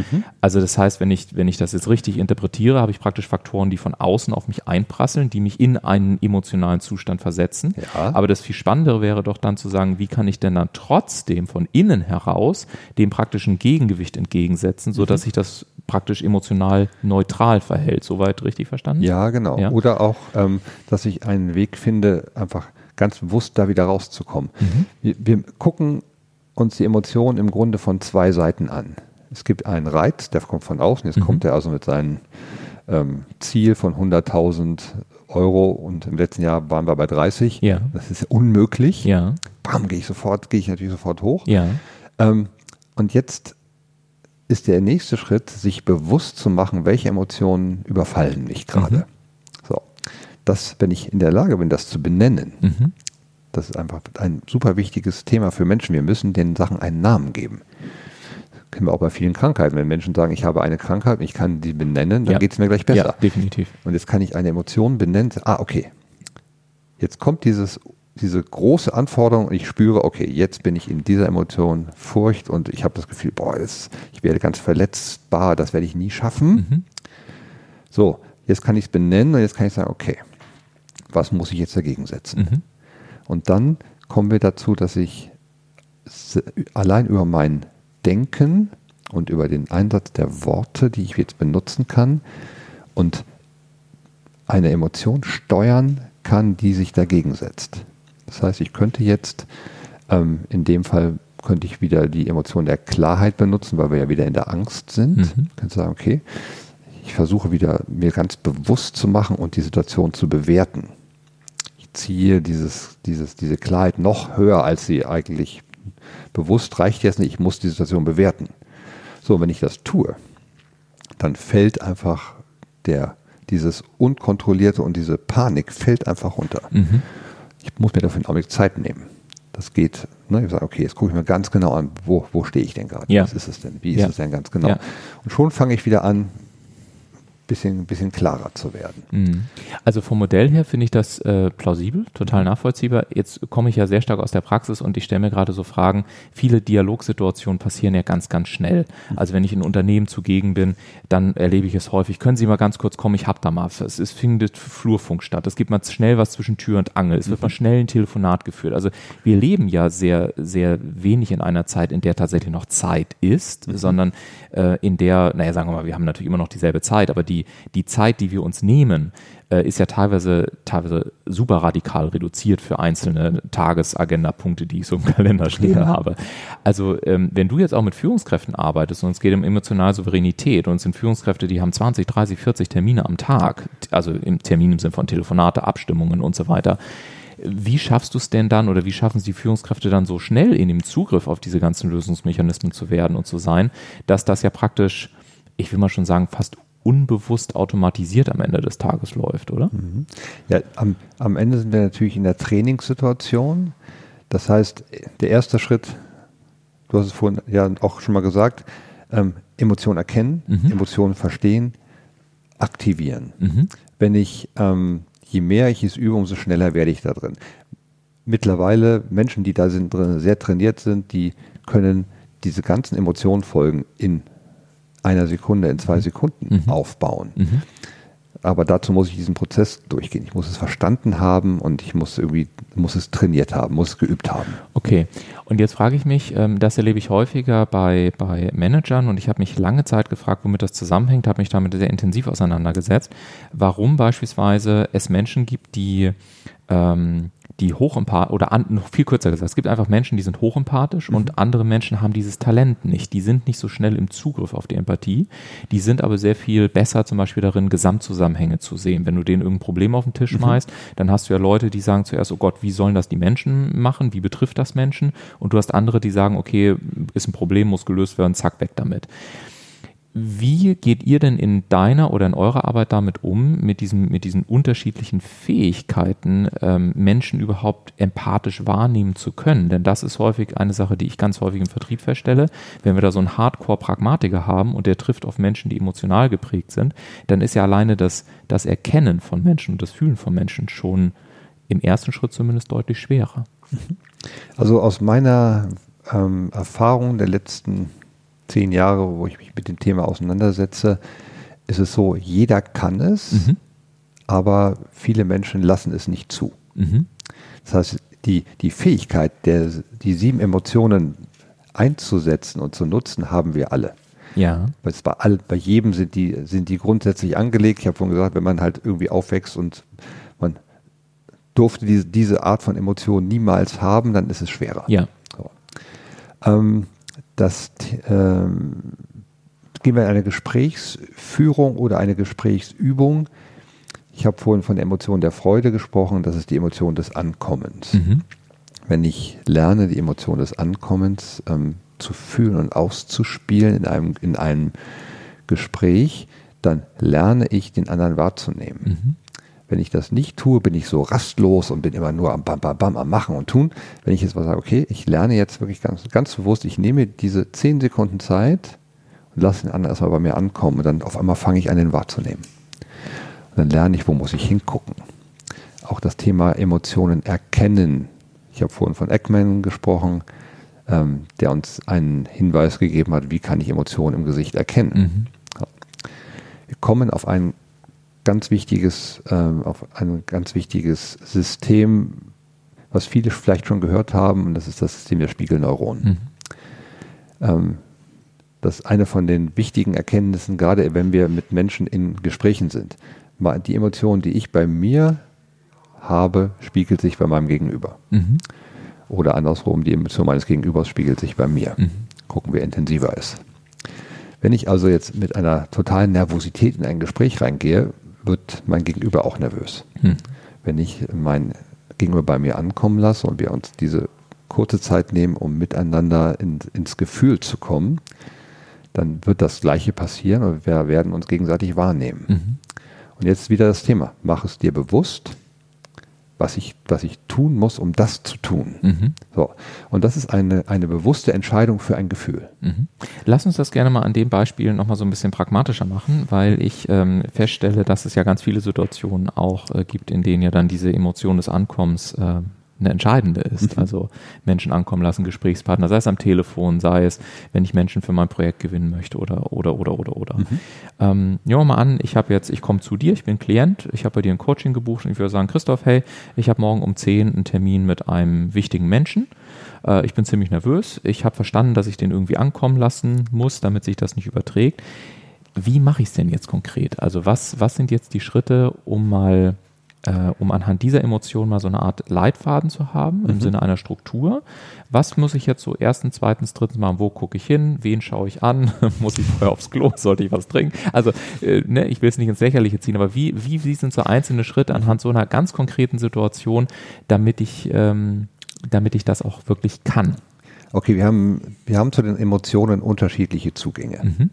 Also das heißt, wenn ich, wenn ich das jetzt richtig interpretiere, habe ich praktisch Faktoren, die von außen auf mich einprasseln, die mich in einen emotionalen Zustand versetzen. Ja. Aber das viel Spannendere wäre doch dann zu sagen, wie kann ich denn dann trotzdem von innen heraus dem praktischen Gegengewicht entgegensetzen, sodass sich das praktisch emotional neutral verhält. Soweit richtig verstanden? Ja, genau. Ja. Oder auch, ähm, dass ich einen Weg finde, einfach ganz bewusst da wieder rauszukommen. Wir, wir gucken uns die Emotionen im Grunde von zwei Seiten an. Es gibt einen Reiz, der kommt von außen. Jetzt kommt er also mit seinem ähm, Ziel von 100.000 Euro und im letzten Jahr waren wir bei 30. Ja. Das ist unmöglich. Ja, Bam, gehe ich sofort, gehe ich natürlich sofort hoch. ja. Ähm, und jetzt ist der nächste Schritt, sich bewusst zu machen, welche Emotionen überfallen mich gerade. Mhm. So, das, wenn ich in der Lage bin, das zu benennen, Mhm. das ist einfach ein super wichtiges Thema für Menschen. Wir müssen den Sachen einen Namen geben. kennen wir auch bei vielen Krankheiten. Wenn Menschen sagen, ich habe eine Krankheit und ich kann die benennen, dann Ja. geht es mir gleich besser. Ja, definitiv. Und jetzt kann ich eine Emotion benennen. Ah, okay. Jetzt kommt dieses, diese große Anforderung und ich spüre, okay, jetzt bin ich in dieser Emotion Furcht und ich habe das Gefühl, boah, das, ich werde ganz verletzbar, das werde ich nie schaffen. Mhm. So, jetzt kann ich es benennen und jetzt kann ich sagen, okay, was muss ich jetzt dagegen setzen? Mhm. Und dann kommen wir dazu, dass ich allein über mein Denken und über den Einsatz der Worte, die ich jetzt benutzen kann und eine Emotion steuern kann, die sich dagegen setzt. Das heißt, ich könnte jetzt, ähm, in dem Fall könnte ich wieder die Emotion der Klarheit benutzen, weil wir ja wieder in der Angst sind. Mhm. Ich könnte sagen, okay, ich versuche wieder mir ganz bewusst zu machen und die Situation zu bewerten. Ziehe dieses, dieses, diese Klarheit noch höher, als sie eigentlich bewusst reicht jetzt nicht. Ich muss die Situation bewerten. So, wenn ich das tue, dann fällt einfach der, dieses Unkontrollierte und diese Panik fällt einfach runter. Mhm. Ich muss mir dafür einen Augenblick Zeit nehmen. Das geht, ne, ich sage, okay, jetzt gucke ich mir ganz genau an, wo, wo stehe ich denn gerade? Ja. Was ist es denn? Wie ist Ja. es denn ganz genau? Ja. Und schon fange ich wieder an, bisschen, bisschen klarer zu werden. Mhm. Also vom Modell her finde ich das äh, plausibel, total nachvollziehbar. Jetzt komme ich ja sehr stark aus der Praxis und ich stelle mir gerade so Fragen, viele Dialogsituationen passieren ja ganz, ganz schnell. Also wenn ich in Unternehmen zugegen bin, dann erlebe ich es häufig. Können Sie mal ganz kurz kommen, ich hab da mal. Es ist, findet Flurfunk statt. Es gibt mal schnell was zwischen Tür und Angel. Es wird mal schnell ein Telefonat geführt. Also wir leben ja sehr, sehr wenig in einer Zeit, in der tatsächlich noch Zeit ist, sondern äh, in der, naja, sagen wir mal, wir haben natürlich immer noch dieselbe Zeit, aber die, die Zeit, die wir uns nehmen, äh, ist ja teilweise, teilweise super radikal reduziert für einzelne Tagesagenda-Punkte, die ich so im Kalender stehen Ja. habe. Also ähm, wenn du jetzt auch mit Führungskräften arbeitest und es geht um emotionale Souveränität und es sind Führungskräfte, die haben 20, 30, 40 Termine am Tag, also im Termin im Sinne von Telefonate, Abstimmungen und so weiter. Wie schaffst du es denn dann oder wie schaffen es die Führungskräfte dann so schnell in dem Zugriff auf diese ganzen Lösungsmechanismen zu werden und zu sein, dass das ja praktisch, ich will mal schon sagen, fast unbewusst automatisiert am Ende des Tages läuft, oder? Ja, am, am Ende sind wir natürlich in der Trainingssituation. Das heißt, der erste Schritt, du hast es vorhin ja auch schon mal gesagt, ähm, Emotionen erkennen, Mhm. Emotionen verstehen, aktivieren. Mhm. Wenn ich, ähm, je mehr ich es übe, umso schneller werde ich da drin. Mittlerweile Menschen, die da sind drin, sehr trainiert sind, die können diese ganzen Emotionen folgen in einer Sekunde, in zwei Sekunden Mhm. aufbauen. Mhm. Aber dazu muss ich diesen Prozess durchgehen. Ich muss es verstanden haben und ich muss irgendwie, muss es trainiert haben, muss es geübt haben. Okay, und jetzt frage ich mich, ähm, das erlebe ich häufiger bei, bei Managern und ich habe mich lange Zeit gefragt, womit das zusammenhängt, habe mich damit sehr intensiv auseinandergesetzt, warum beispielsweise es Menschen gibt, die, ähm, die hochempathisch, oder an, noch viel kürzer gesagt, es gibt einfach Menschen, die sind hochempathisch und andere Menschen haben dieses Talent nicht. Die sind nicht so schnell im Zugriff auf die Empathie, die sind aber sehr viel besser zum Beispiel darin, Gesamtzusammenhänge zu sehen. Wenn du denen irgendein Problem auf den Tisch schmeißt, dann hast du ja Leute, die sagen zuerst, oh Gott, wie sollen das die Menschen machen? Wie betrifft das Menschen? Und du hast andere, die sagen, okay, ist ein Problem, muss gelöst werden, zack, weg damit. Wie geht ihr denn in deiner oder in eurer Arbeit damit um, mit, diesem, mit diesen unterschiedlichen Fähigkeiten, ähm, Menschen überhaupt empathisch wahrnehmen zu können? Denn das ist häufig eine Sache, die ich ganz häufig im Vertrieb feststelle. Wenn wir da so einen Hardcore-Pragmatiker haben und der trifft auf Menschen, die emotional geprägt sind, dann ist ja alleine das, das Erkennen von Menschen und das Fühlen von Menschen schon im ersten Schritt zumindest deutlich schwerer. Also aus meiner ähm, Erfahrung der letzten zehn Jahre, wo ich mich mit dem Thema auseinandersetze, ist es so, jeder kann es, Mhm. aber viele Menschen lassen es nicht zu. Mhm. Das heißt, die, die Fähigkeit, der, die sieben Emotionen einzusetzen und zu nutzen, haben wir alle. Ja. Bei, all, bei jedem sind die, sind die grundsätzlich angelegt. Ich habe vorhin gesagt, wenn man halt irgendwie aufwächst und man durfte diese, diese Art von Emotionen niemals haben, dann ist es schwerer. Ja. So. Ähm, das ähm, gehen wir in eine Gesprächsführung oder eine Gesprächsübung. Ich habe vorhin von der Emotion der Freude gesprochen, das ist die Emotion des Ankommens. Mhm. Wenn ich lerne, die Emotion des Ankommens ähm, zu fühlen und auszuspielen in einem, in einem Gespräch, dann lerne ich, den anderen wahrzunehmen. Mhm. Wenn ich das nicht tue, bin ich so rastlos und bin immer nur am Bam, Bam, Bam, am Machen und Tun. Wenn ich jetzt mal sage, okay, ich lerne jetzt wirklich ganz, ganz bewusst, ich nehme diese zehn Sekunden Zeit und lasse den anderen erstmal bei mir ankommen und dann auf einmal fange ich an, den wahrzunehmen. Und dann lerne ich, wo muss ich hingucken. Auch das Thema Emotionen erkennen. Ich habe vorhin von Eckman gesprochen, ähm, der uns einen Hinweis gegeben hat, wie kann ich Emotionen im Gesicht erkennen. Mhm. Wir kommen auf ein ganz wichtiges, äh, auf ein ganz wichtiges System, was viele vielleicht schon gehört haben, und das ist das System der Spiegelneuronen. Mhm. Ähm, das ist eine von den wichtigen Erkenntnissen, gerade wenn wir mit Menschen in Gesprächen sind. Die Emotion, die ich bei mir habe, spiegelt sich bei meinem Gegenüber. Mhm. Oder andersrum, die Emotion meines Gegenübers spiegelt sich bei mir. Mhm. Gucken, wer intensiver ist. Wenn ich also jetzt mit einer totalen Nervosität in ein Gespräch reingehe, wird mein Gegenüber auch nervös. Hm. Wenn ich mein Gegenüber bei mir ankommen lasse und wir uns diese kurze Zeit nehmen, um miteinander in, ins Gefühl zu kommen, dann wird das Gleiche passieren und wir werden uns gegenseitig wahrnehmen. Mhm. Und jetzt wieder das Thema. Mach es dir bewusst was ich, was ich tun muss, um das zu tun. Mhm. So. Und das ist eine, eine bewusste Entscheidung für ein Gefühl. Mhm. Lass uns das gerne mal an dem Beispiel nochmal so ein bisschen pragmatischer machen, weil ich ähm, feststelle, dass es ja ganz viele Situationen auch äh, gibt, in denen ja dann diese Emotion des Ankommens äh, eine entscheidende ist. Mhm. Also Menschen ankommen lassen, Gesprächspartner, sei es am Telefon, sei es, wenn ich Menschen für mein Projekt gewinnen möchte oder oder oder oder oder. Mhm. Ähm, nehmen wir mal an, ich habe jetzt, ich komme zu dir, ich bin Klient, ich habe bei dir ein Coaching gebucht und ich würde sagen, Christoph, hey, ich habe morgen um 10 einen Termin mit einem wichtigen Menschen. Äh, ich bin ziemlich nervös. Ich habe verstanden, dass ich den irgendwie ankommen lassen muss, damit sich das nicht überträgt. Wie mache ich es denn jetzt konkret? Also was, was sind jetzt die Schritte, um mal äh, um anhand dieser Emotionen mal so eine Art Leitfaden zu haben mhm. im Sinne einer Struktur. Was muss ich jetzt so erstens, zweitens, drittens machen? Wo gucke ich hin? Wen schaue ich an? muss ich vorher aufs Klo? Sollte ich was trinken? Also, äh, ne, ich will es nicht ins Lächerliche ziehen, aber wie, wie, wie sind so einzelne Schritte anhand so einer ganz konkreten Situation, damit ich, ähm, damit ich das auch wirklich kann? Okay, wir haben, wir haben zu den Emotionen unterschiedliche Zugänge. Mhm.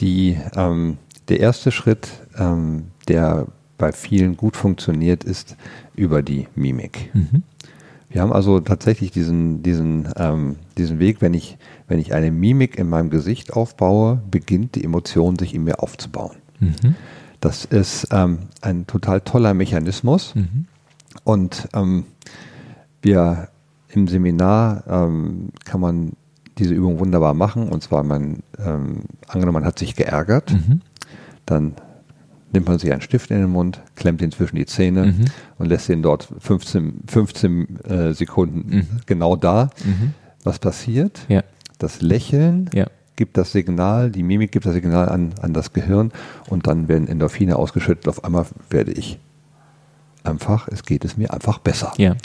Die, ähm, der erste Schritt, ähm, der bei vielen gut funktioniert, ist über die Mimik. Mhm. Wir haben also tatsächlich diesen, diesen, ähm, diesen Weg, wenn ich, wenn ich eine Mimik in meinem Gesicht aufbaue, beginnt die Emotion sich in mir aufzubauen. Mhm. Das ist ähm, ein total toller Mechanismus. Mhm. Und ähm, wir im Seminar ähm, kann man diese Übung wunderbar machen. Und zwar, man, ähm, angenommen, man hat sich geärgert, mhm. dann nimmt man sich einen Stift in den Mund, klemmt ihn zwischen die Zähne mhm. und lässt ihn dort 15, 15 äh, Sekunden mhm. genau da. Mhm. Was passiert? Ja. Das Lächeln ja. gibt das Signal, die Mimik gibt das Signal an, an das Gehirn und dann werden Endorphine ausgeschüttet. Auf einmal werde ich einfach, es geht es mir einfach besser. Ja.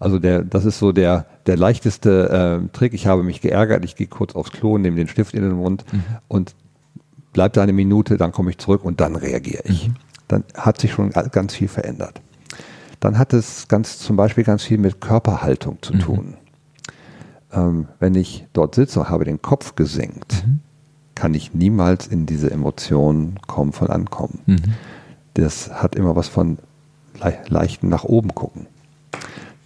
Also der, das ist so der, der leichteste äh, Trick. Ich habe mich geärgert, ich gehe kurz aufs Klo, nehme den Stift in den Mund mhm. und bleibt da eine Minute, dann komme ich zurück und dann reagiere ich. Mhm. Dann hat sich schon ganz viel verändert. Dann hat es ganz zum Beispiel ganz viel mit Körperhaltung zu mhm. tun. Ähm, wenn ich dort sitze und habe den Kopf gesenkt, mhm. kann ich niemals in diese Emotion kommen von Ankommen. Mhm. Das hat immer was von le leichten nach oben gucken.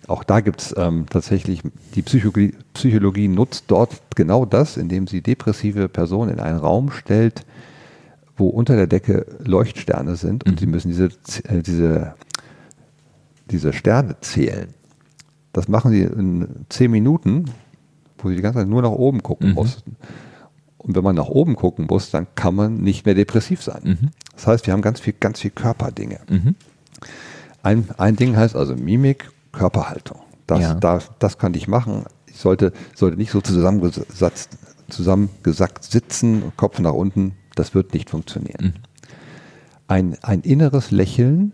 Auch da gibt es ähm, tatsächlich, die Psychologie, Psychologie nutzt dort genau das, indem sie depressive Personen in einen Raum stellt, wo unter der Decke Leuchtsterne sind und mhm. sie müssen diese, äh, diese, diese Sterne zählen. Das machen sie in zehn Minuten, wo sie die ganze Zeit nur nach oben gucken mhm. mussten. Und wenn man nach oben gucken muss, dann kann man nicht mehr depressiv sein. Mhm. Das heißt, wir haben ganz viel, ganz viel Körperdinge. Mhm. Ein, ein Ding heißt also Mimik, Körperhaltung. Das, ja. das, das kann ich machen. Ich sollte, sollte nicht so zusammengesackt, zusammengesackt sitzen, Kopf nach unten, das wird nicht funktionieren. Mhm. Ein, ein inneres Lächeln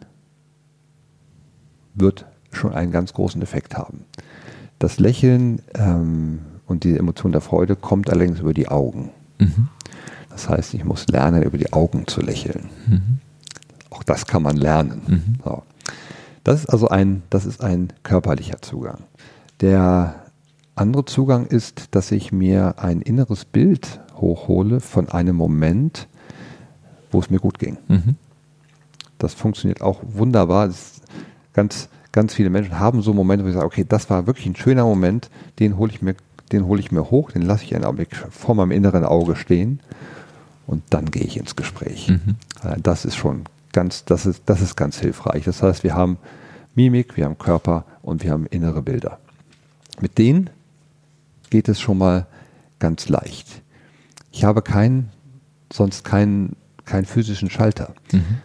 wird schon einen ganz großen Effekt haben. Das Lächeln ähm, und die Emotion der Freude kommt allerdings über die Augen. Mhm. Das heißt, ich muss lernen, über die Augen zu lächeln. Mhm. Auch das kann man lernen. Mhm. So. Das ist also ein, das ist ein körperlicher Zugang. Der andere Zugang ist, dass ich mir ein inneres Bild hochhole von einem Moment, wo es mir gut ging. Mhm. Das funktioniert auch wunderbar. ganz, ganz viele Menschen haben so Momente, wo sie sagen, okay, das war wirklich ein schöner Moment, den hole ich mir, den hole ich mir hoch, den lasse ich einen Augenblick vor meinem inneren Auge stehen und dann gehe ich ins Gespräch. Mhm. Äh, das ist schon ganz, das ist, das ist ganz hilfreich. Das heißt, wir haben Mimik, wir haben Körper und wir haben innere Bilder. Mit denen geht es schon mal ganz leicht. Ich habe keinen, sonst keinen, keinen physischen Schalter. Mhm.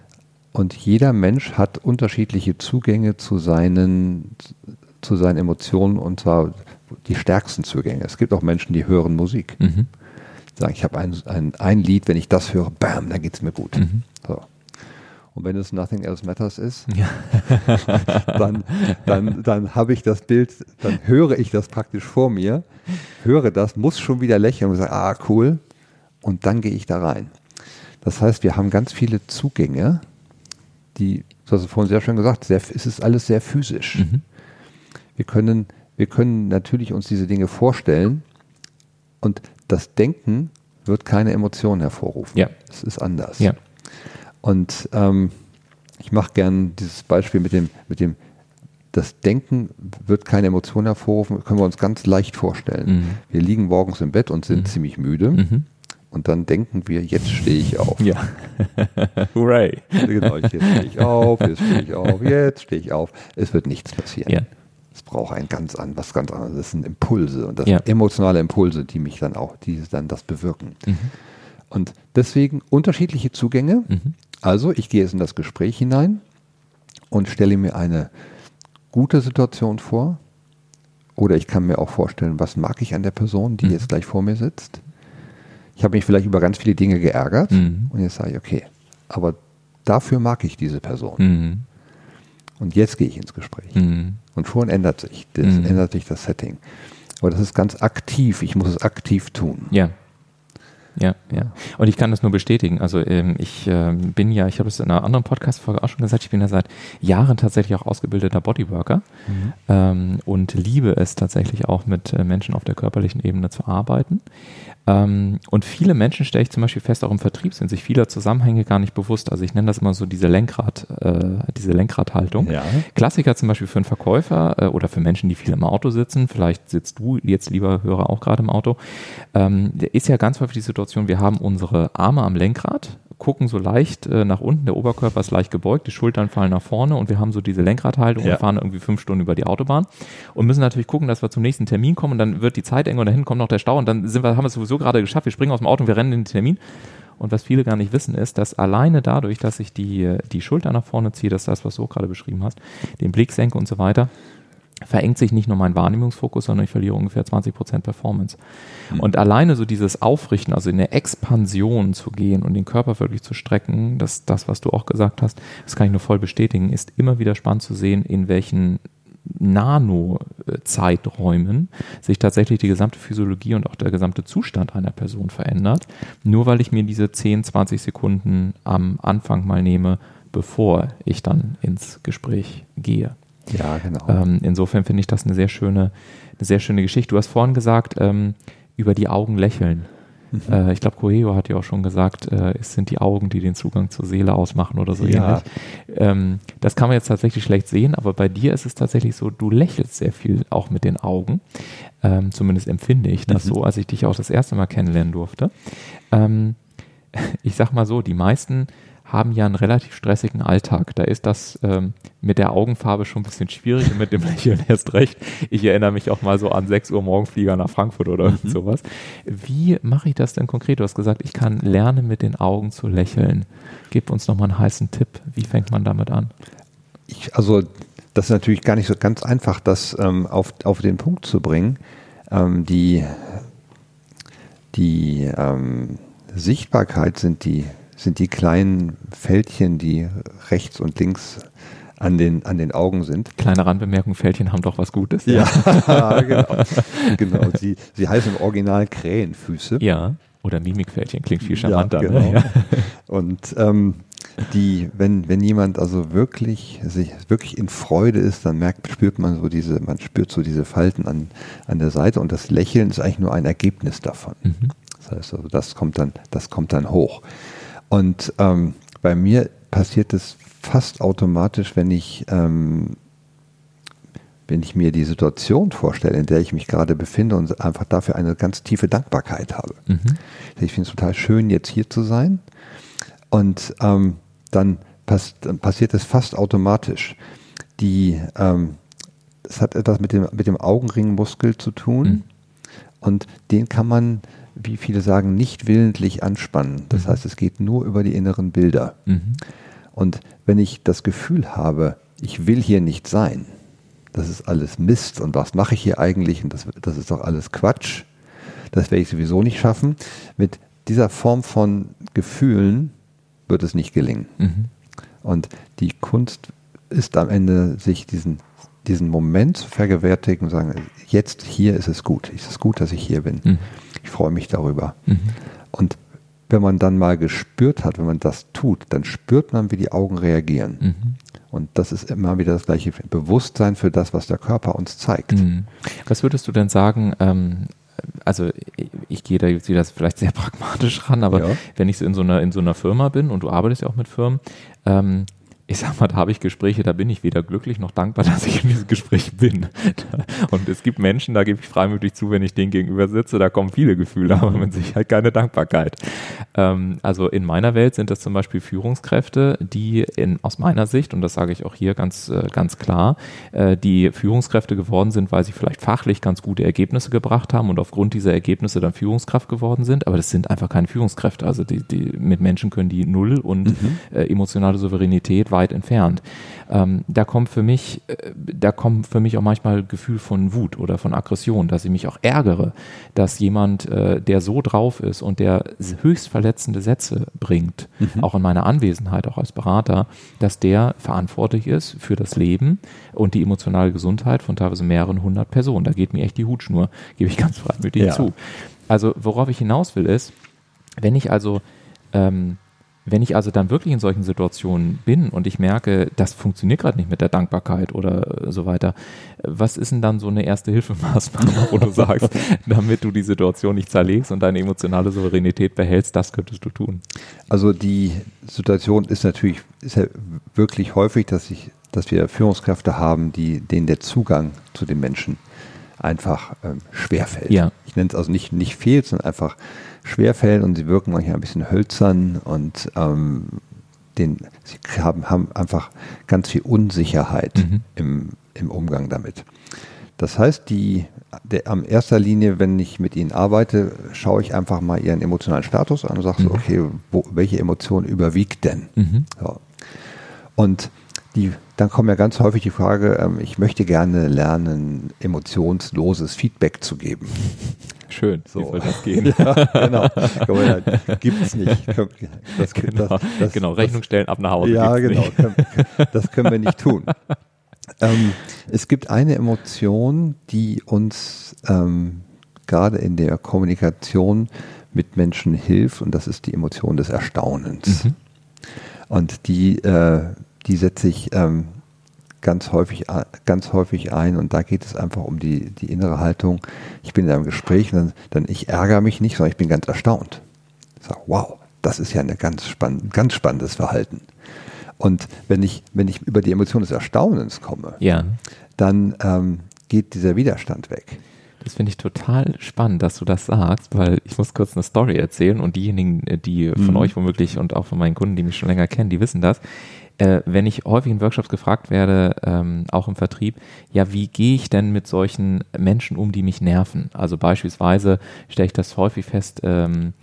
Und jeder Mensch hat unterschiedliche Zugänge zu seinen, zu seinen Emotionen und zwar die stärksten Zugänge. Es gibt auch Menschen, die hören Musik. Mhm. Sagen, ich habe ein, ein, ein Lied, wenn ich das höre, bam, dann geht es mir gut. Mhm. So. Und wenn es Nothing Else Matters ist, ja. dann, dann, dann habe ich das Bild, dann höre ich das praktisch vor mir, höre das, muss schon wieder lächeln und sage, ah, cool. Und dann gehe ich da rein. Das heißt, wir haben ganz viele Zugänge, die, du hast es vorhin sehr schön gesagt, sehr, es ist alles sehr physisch. Mhm. Wir können, wir können natürlich uns diese Dinge vorstellen und das Denken wird keine Emotionen hervorrufen. Ja. Es ist anders. Ja. Und ähm, ich mache gern dieses Beispiel mit dem, mit dem, das Denken wird keine Emotion hervorrufen, können wir uns ganz leicht vorstellen. Mhm. Wir liegen morgens im Bett und sind mhm. ziemlich müde. Mhm. Und dann denken wir, jetzt stehe ich auf. Ja. Hooray. Genau, jetzt stehe ich auf, jetzt stehe ich auf, jetzt stehe ich auf. Es wird nichts passieren. Ja. Es braucht ein ganz an, was ganz anderes. Das sind Impulse und das ja. sind emotionale Impulse, die mich dann auch, die dann das bewirken. Mhm. Und deswegen unterschiedliche Zugänge. Mhm. Also ich gehe jetzt in das Gespräch hinein und stelle mir eine gute Situation vor. Oder ich kann mir auch vorstellen, was mag ich an der Person, die mhm. jetzt gleich vor mir sitzt. Ich habe mich vielleicht über ganz viele Dinge geärgert mhm. und jetzt sage ich, okay, aber dafür mag ich diese Person. Mhm. Und jetzt gehe ich ins Gespräch. Mhm. Und schon ändert sich, das, mhm. ändert sich das Setting. Aber das ist ganz aktiv. Ich muss es aktiv tun. Ja. Ja, ja. Und ich kann das nur bestätigen. Also ähm, ich äh, bin ja, ich habe es in einer anderen Podcast-Folge auch schon gesagt, ich bin ja seit Jahren tatsächlich auch ausgebildeter Bodyworker mhm. ähm, und liebe es tatsächlich auch mit äh, Menschen auf der körperlichen Ebene zu arbeiten. Ähm, und viele Menschen stelle ich zum Beispiel fest, auch im Vertrieb sind sich vieler Zusammenhänge gar nicht bewusst. Also ich nenne das immer so diese Lenkrad, äh, diese Lenkradhaltung. Ja. Klassiker zum Beispiel für einen Verkäufer äh, oder für Menschen, die viel im Auto sitzen. Vielleicht sitzt du jetzt, lieber Hörer, auch gerade im Auto. Ähm, ist ja ganz häufig die Situation, wir haben unsere Arme am Lenkrad gucken so leicht äh, nach unten, der Oberkörper ist leicht gebeugt, die Schultern fallen nach vorne und wir haben so diese Lenkradhaltung ja. und fahren irgendwie fünf Stunden über die Autobahn und müssen natürlich gucken, dass wir zum nächsten Termin kommen und dann wird die Zeit eng und dahin kommt noch der Stau und dann sind wir, haben wir es sowieso gerade geschafft, wir springen aus dem Auto und wir rennen in den Termin. Und was viele gar nicht wissen, ist, dass alleine dadurch, dass ich die, die Schulter nach vorne ziehe, das ist das, was du auch gerade beschrieben hast, den Blick senke und so weiter, verengt sich nicht nur mein Wahrnehmungsfokus, sondern ich verliere ungefähr 20 Prozent Performance. Mhm. Und alleine so dieses Aufrichten, also in eine Expansion zu gehen und den Körper wirklich zu strecken, das, das, was du auch gesagt hast, das kann ich nur voll bestätigen, ist immer wieder spannend zu sehen, in welchen Nano-Zeiträumen sich tatsächlich die gesamte Physiologie und auch der gesamte Zustand einer Person verändert, nur weil ich mir diese 10, 20 Sekunden am Anfang mal nehme, bevor ich dann ins Gespräch gehe. Ja, genau. Ähm, insofern finde ich das eine sehr schöne, eine sehr schöne Geschichte. Du hast vorhin gesagt, ähm, über die Augen lächeln. Mhm. Äh, ich glaube, Coelho hat ja auch schon gesagt, äh, es sind die Augen, die den Zugang zur Seele ausmachen oder so ja. Ähm, das kann man jetzt tatsächlich schlecht sehen, aber bei dir ist es tatsächlich so, du lächelst sehr viel auch mit den Augen. Ähm, zumindest empfinde ich das mhm. so, als ich dich auch das erste Mal kennenlernen durfte. Ähm, ich sag mal so, die meisten haben ja einen relativ stressigen Alltag. Da ist das ähm, mit der Augenfarbe schon ein bisschen schwierig und mit dem Lächeln erst recht. Ich erinnere mich auch mal so an 6 Uhr Morgenflieger nach Frankfurt oder mhm. sowas. Wie mache ich das denn konkret? Du hast gesagt, ich kann lernen, mit den Augen zu lächeln. Gib uns nochmal einen heißen Tipp. Wie fängt man damit an? Ich, also, das ist natürlich gar nicht so ganz einfach, das ähm, auf, auf den Punkt zu bringen. Ähm, die die ähm, Sichtbarkeit sind die sind die kleinen Fältchen, die rechts und links an den, an den Augen sind. Kleine Randbemerkung, Fältchen haben doch was Gutes. Ja, genau. genau. Sie, sie heißen im Original Krähenfüße. Ja, oder Mimikfältchen, klingt viel charmanter. Ja, genau. Ne? Und ähm, die, wenn, wenn jemand also wirklich, sich wirklich in Freude ist, dann merkt, spürt man so diese, man spürt so diese Falten an, an der Seite und das Lächeln ist eigentlich nur ein Ergebnis davon. Mhm. Das heißt also, das kommt dann, das kommt dann hoch. Und ähm, bei mir passiert es fast automatisch, wenn ich, ähm, wenn ich mir die Situation vorstelle, in der ich mich gerade befinde und einfach dafür eine ganz tiefe Dankbarkeit habe. Mhm. Ich finde es total schön, jetzt hier zu sein. Und ähm, dann, pass, dann, passiert es fast automatisch. Die, ähm, es hat etwas mit dem, mit dem Augenringmuskel zu tun. Mhm. Und den kann man wie viele sagen, nicht willentlich anspannen. Das mhm. heißt, es geht nur über die inneren Bilder. Mhm. Und wenn ich das Gefühl habe, ich will hier nicht sein, das ist alles Mist und was mache ich hier eigentlich und das, das ist doch alles Quatsch, das werde ich sowieso nicht schaffen. Mit dieser Form von Gefühlen wird es nicht gelingen. Mhm. Und die Kunst ist am Ende, sich diesen, diesen Moment zu vergewärtigen und sagen, jetzt hier ist es gut. Es ist gut, dass ich hier bin. Mhm. Ich freue mich darüber. Mhm. Und wenn man dann mal gespürt hat, wenn man das tut, dann spürt man, wie die Augen reagieren. Mhm. Und das ist immer wieder das gleiche Bewusstsein für das, was der Körper uns zeigt. Mhm. Was würdest du denn sagen, ähm, also ich, gehe da jetzt wieder vielleicht sehr pragmatisch ran, aber ja. wenn ich so in so einer in so einer Firma bin und du arbeitest ja auch mit Firmen, ähm, ich sag mal, da habe ich Gespräche, da bin ich weder glücklich noch dankbar, dass ich in diesem Gespräch bin. Und es gibt Menschen, da gebe ich freimütig zu, wenn ich denen gegenüber sitze, da kommen viele Gefühle, aber mit Sicherheit keine Dankbarkeit. Ähm, also in meiner Welt sind das zum Beispiel Führungskräfte, die in, aus meiner Sicht, und das sage ich auch hier ganz, äh, ganz klar, äh, die Führungskräfte geworden sind, weil sie vielleicht fachlich ganz gute Ergebnisse gebracht haben und aufgrund dieser Ergebnisse dann Führungskraft geworden sind, aber das sind einfach keine Führungskräfte. Also die, die mit Menschen können die null und mhm. äh, emotionale Souveränität weit entfernt. Ähm, da kommt für mich, äh, da kommt für mich auch manchmal Gefühl von Wut oder von Aggression, dass ich mich auch ärgere, dass jemand, äh, der so drauf ist und der höchst verletzende Sätze bringt, mhm. auch in meiner Anwesenheit, auch als Berater, dass der verantwortlich ist für das Leben und die emotionale Gesundheit von teilweise mehreren hundert Personen. Da geht mir echt die Hutschnur, gebe ich ganz freimütig ja. zu. Also worauf ich hinaus will ist, wenn ich also ähm, wenn ich also dann wirklich in solchen Situationen bin und ich merke, das funktioniert gerade nicht mit der Dankbarkeit oder so weiter, was ist denn dann so eine erste Hilfemaßnahme, wo du sagst, damit du die Situation nicht zerlegst und deine emotionale Souveränität behältst, das könntest du tun? Also die Situation ist natürlich ist ja wirklich häufig, dass ich, dass wir Führungskräfte haben, die denen der Zugang zu den Menschen einfach ähm, schwerfällt. Ja. Nenne es also nicht, nicht fehlt, sondern einfach schwerfällt und sie wirken manchmal ein bisschen hölzern und ähm, den, sie haben, haben einfach ganz viel Unsicherheit mhm. im, im Umgang damit. Das heißt, die, der, am erster Linie, wenn ich mit ihnen arbeite, schaue ich einfach mal ihren emotionalen Status an und sage mhm. so, okay, wo, welche Emotion überwiegt denn? Mhm. So. Und die, dann kommt ja ganz häufig die Frage, ähm, ich möchte gerne lernen, emotionsloses Feedback zu geben. Schön, so. soll das gehen? ja, genau. Gibt es nicht. Das, genau, das, das, genau, Rechnung stellen, ab nach Hause. Ja, genau. Können, das können wir nicht tun. ähm, es gibt eine Emotion, die uns ähm, gerade in der Kommunikation mit Menschen hilft und das ist die Emotion des Erstaunens. Mhm. Und die, äh, die setze ich ähm, ganz häufig, ganz häufig ein und da geht es einfach um die, die innere Haltung. Ich bin in einem Gespräch und dann, dann ich ärgere mich nicht, sondern ich bin ganz erstaunt. Ich sage, wow, das ist ja ein ganz, spann ganz spannendes Verhalten. Und wenn ich, wenn ich über die Emotion des Erstaunens komme, ja. dann ähm, geht dieser Widerstand weg. Das finde ich total spannend, dass du das sagst, weil ich muss kurz eine Story erzählen und diejenigen, die von mhm. euch womöglich und auch von meinen Kunden, die mich schon länger kennen, die wissen das äh, wenn ich häufig in Workshops gefragt werde, ähm, auch im Vertrieb, ja, wie gehe ich denn mit solchen Menschen um, die mich nerven? Also beispielsweise stelle ich das häufig fest, ähm,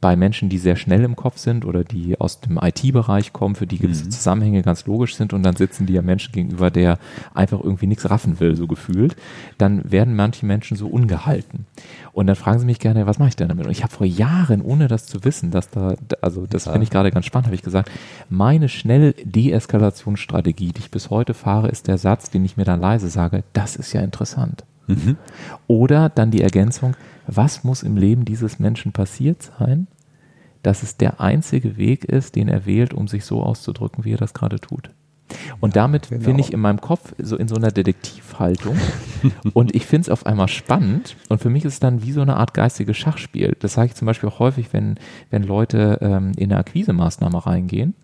bei Menschen, die sehr schnell im Kopf sind oder die aus dem IT-Bereich kommen, für die gewisse mhm. Zusammenhänge ganz logisch sind und dann sitzen die ja Menschen gegenüber, der einfach irgendwie nichts raffen will, so gefühlt, dann werden manche Menschen so ungehalten. Und dann fragen sie mich gerne, was mache ich denn damit? Und ich habe vor Jahren, ohne das zu wissen, dass da, also das ja. finde ich gerade ganz spannend, habe ich gesagt, meine schnell Deeskalationsstrategie, die ich bis heute fahre, ist der Satz, den ich mir dann leise sage, das ist ja interessant. Mhm. Oder dann die Ergänzung, was muss im Leben dieses Menschen passiert sein, dass es der einzige Weg ist, den er wählt, um sich so auszudrücken, wie er das gerade tut. Und damit genau. bin ich in meinem Kopf so in so einer Detektivhaltung und ich finde es auf einmal spannend und für mich ist es dann wie so eine Art geistiges Schachspiel. Das sage ich zum Beispiel auch häufig, wenn, wenn Leute ähm, in eine Akquisemaßnahme reingehen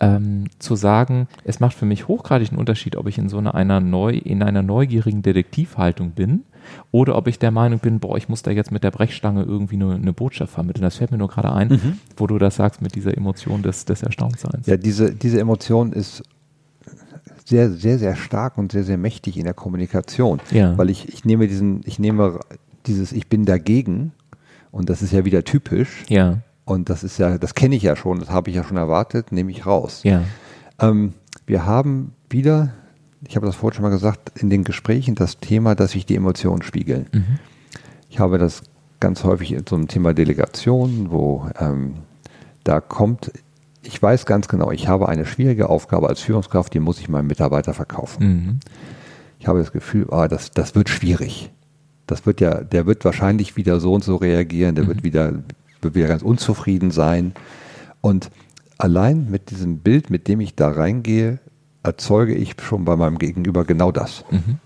ähm, zu sagen, es macht für mich hochgradig einen Unterschied, ob ich in so einer, einer, neu, in einer neugierigen Detektivhaltung bin oder ob ich der Meinung bin, boah, ich muss da jetzt mit der Brechstange irgendwie eine, eine Botschaft vermitteln. Das fällt mir nur gerade ein, mhm. wo du das sagst mit dieser Emotion des, des Erstauntseins. Ja, diese, diese Emotion ist sehr, sehr, sehr stark und sehr, sehr mächtig in der Kommunikation. Ja. Weil ich, ich nehme diesen, ich nehme dieses Ich bin dagegen und das ist ja wieder typisch. Ja. Und das ist ja, das kenne ich ja schon, das habe ich ja schon erwartet, nehme ich raus. Ja. Ähm, wir haben wieder, ich habe das vorhin schon mal gesagt, in den Gesprächen das Thema, dass sich die Emotionen spiegeln. Mhm. Ich habe das ganz häufig in so einem Thema Delegation, wo ähm, da kommt, ich weiß ganz genau, ich habe eine schwierige Aufgabe als Führungskraft, die muss ich meinem Mitarbeiter verkaufen. Mhm. Ich habe das Gefühl, ah, das, das wird schwierig. Das wird ja, der wird wahrscheinlich wieder so und so reagieren, der mhm. wird wieder wieder ganz unzufrieden sein. Und allein mit diesem Bild, mit dem ich da reingehe, erzeuge ich schon bei meinem Gegenüber genau das. Mhm.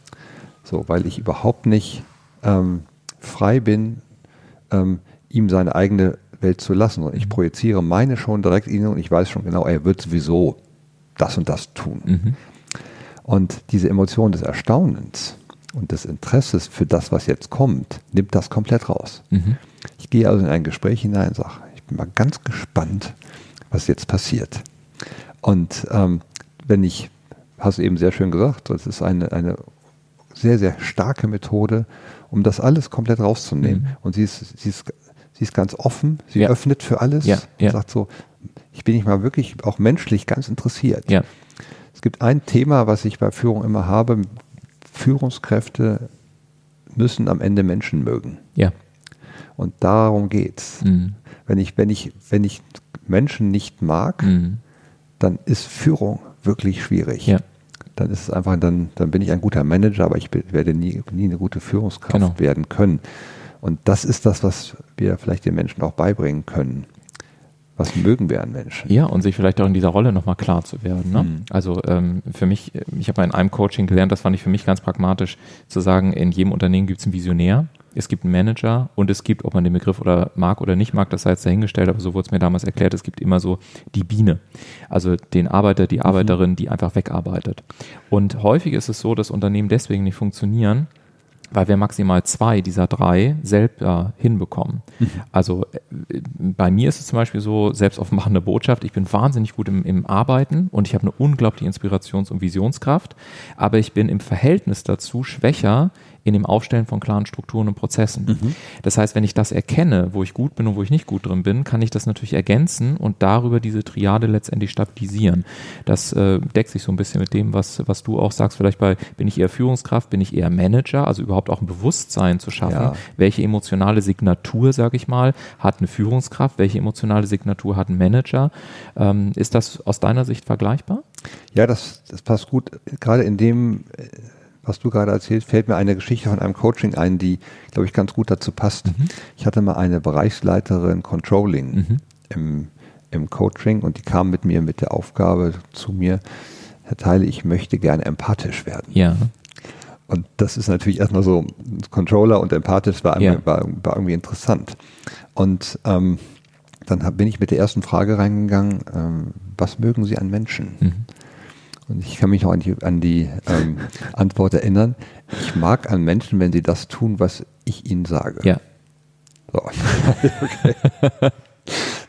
So, weil ich überhaupt nicht ähm, frei bin, ähm, ihm seine eigene Welt zu lassen. Und ich mhm. projiziere meine schon direkt in ihn und ich weiß schon genau, er wird sowieso das und das tun. Mhm. Und diese Emotion des Erstaunens und des Interesses für das, was jetzt kommt, nimmt das komplett raus. Mhm. Ich gehe also in ein Gespräch hinein und sage, ich bin mal ganz gespannt, was jetzt passiert. Und ähm, wenn ich, hast du eben sehr schön gesagt, das ist eine, eine sehr, sehr starke Methode, um das alles komplett rauszunehmen. Mhm. Und sie ist, sie, ist, sie ist ganz offen, sie ja. öffnet für alles ja. Ja. sagt so, ich bin nicht mal wirklich auch menschlich ganz interessiert. Es gibt ein Thema, was ich bei Führung immer habe. Führungskräfte müssen am Ende Menschen mögen. Ja. Und darum geht's. Mhm. Wenn ich, wenn ich, wenn ich Menschen nicht mag, mhm. dann ist Führung wirklich schwierig. Ja. Dann ist es einfach, dann, dann bin ich ein guter Manager, aber ich werde nie, nie eine gute Führungskraft genau. werden können. Und das ist das, was wir vielleicht den Menschen auch beibringen können. Was mögen wir an Menschen? Ja, und sich vielleicht auch in dieser Rolle nochmal klar zu werden. Ne? Mhm. Also ähm, für mich, ich habe in einem Coaching gelernt, das fand ich für mich ganz pragmatisch, zu sagen, in jedem Unternehmen gibt es einen Visionär es gibt einen Manager und es gibt, ob man den Begriff oder mag oder nicht mag, das sei jetzt dahingestellt, aber so wurde es mir damals erklärt, es gibt immer so die Biene, also den Arbeiter, die mhm. Arbeiterin, die einfach wegarbeitet. Und häufig ist es so, dass Unternehmen deswegen nicht funktionieren, weil wir maximal zwei dieser drei selber hinbekommen. Mhm. Also äh, bei mir ist es zum Beispiel so, selbst offenbarende Botschaft, ich bin wahnsinnig gut im, im Arbeiten und ich habe eine unglaubliche Inspirations- und Visionskraft, aber ich bin im Verhältnis dazu schwächer in dem Aufstellen von klaren Strukturen und Prozessen. Mhm. Das heißt, wenn ich das erkenne, wo ich gut bin und wo ich nicht gut drin bin, kann ich das natürlich ergänzen und darüber diese Triade letztendlich stabilisieren. Das äh, deckt sich so ein bisschen mit dem, was, was du auch sagst. Vielleicht bei, bin ich eher Führungskraft, bin ich eher Manager, also überhaupt auch ein Bewusstsein zu schaffen. Ja. Welche emotionale Signatur, sage ich mal, hat eine Führungskraft? Welche emotionale Signatur hat ein Manager? Ähm, ist das aus deiner Sicht vergleichbar? Ja, das, das passt gut. Gerade in dem, äh, was du gerade erzählst, fällt mir eine Geschichte von einem Coaching ein, die, glaube ich, ganz gut dazu passt. Mhm. Ich hatte mal eine Bereichsleiterin Controlling mhm. im, im Coaching und die kam mit mir mit der Aufgabe zu mir, Herr Teile, ich möchte gerne empathisch werden. Ja. Und das ist natürlich erstmal so, Controller und empathisch war, ja. war, war irgendwie interessant. Und ähm, dann hab, bin ich mit der ersten Frage reingegangen, ähm, was mögen Sie an Menschen? Mhm. Und ich kann mich noch an die, an die ähm, Antwort erinnern. Ich mag an Menschen, wenn sie das tun, was ich ihnen sage. Ja. So, okay.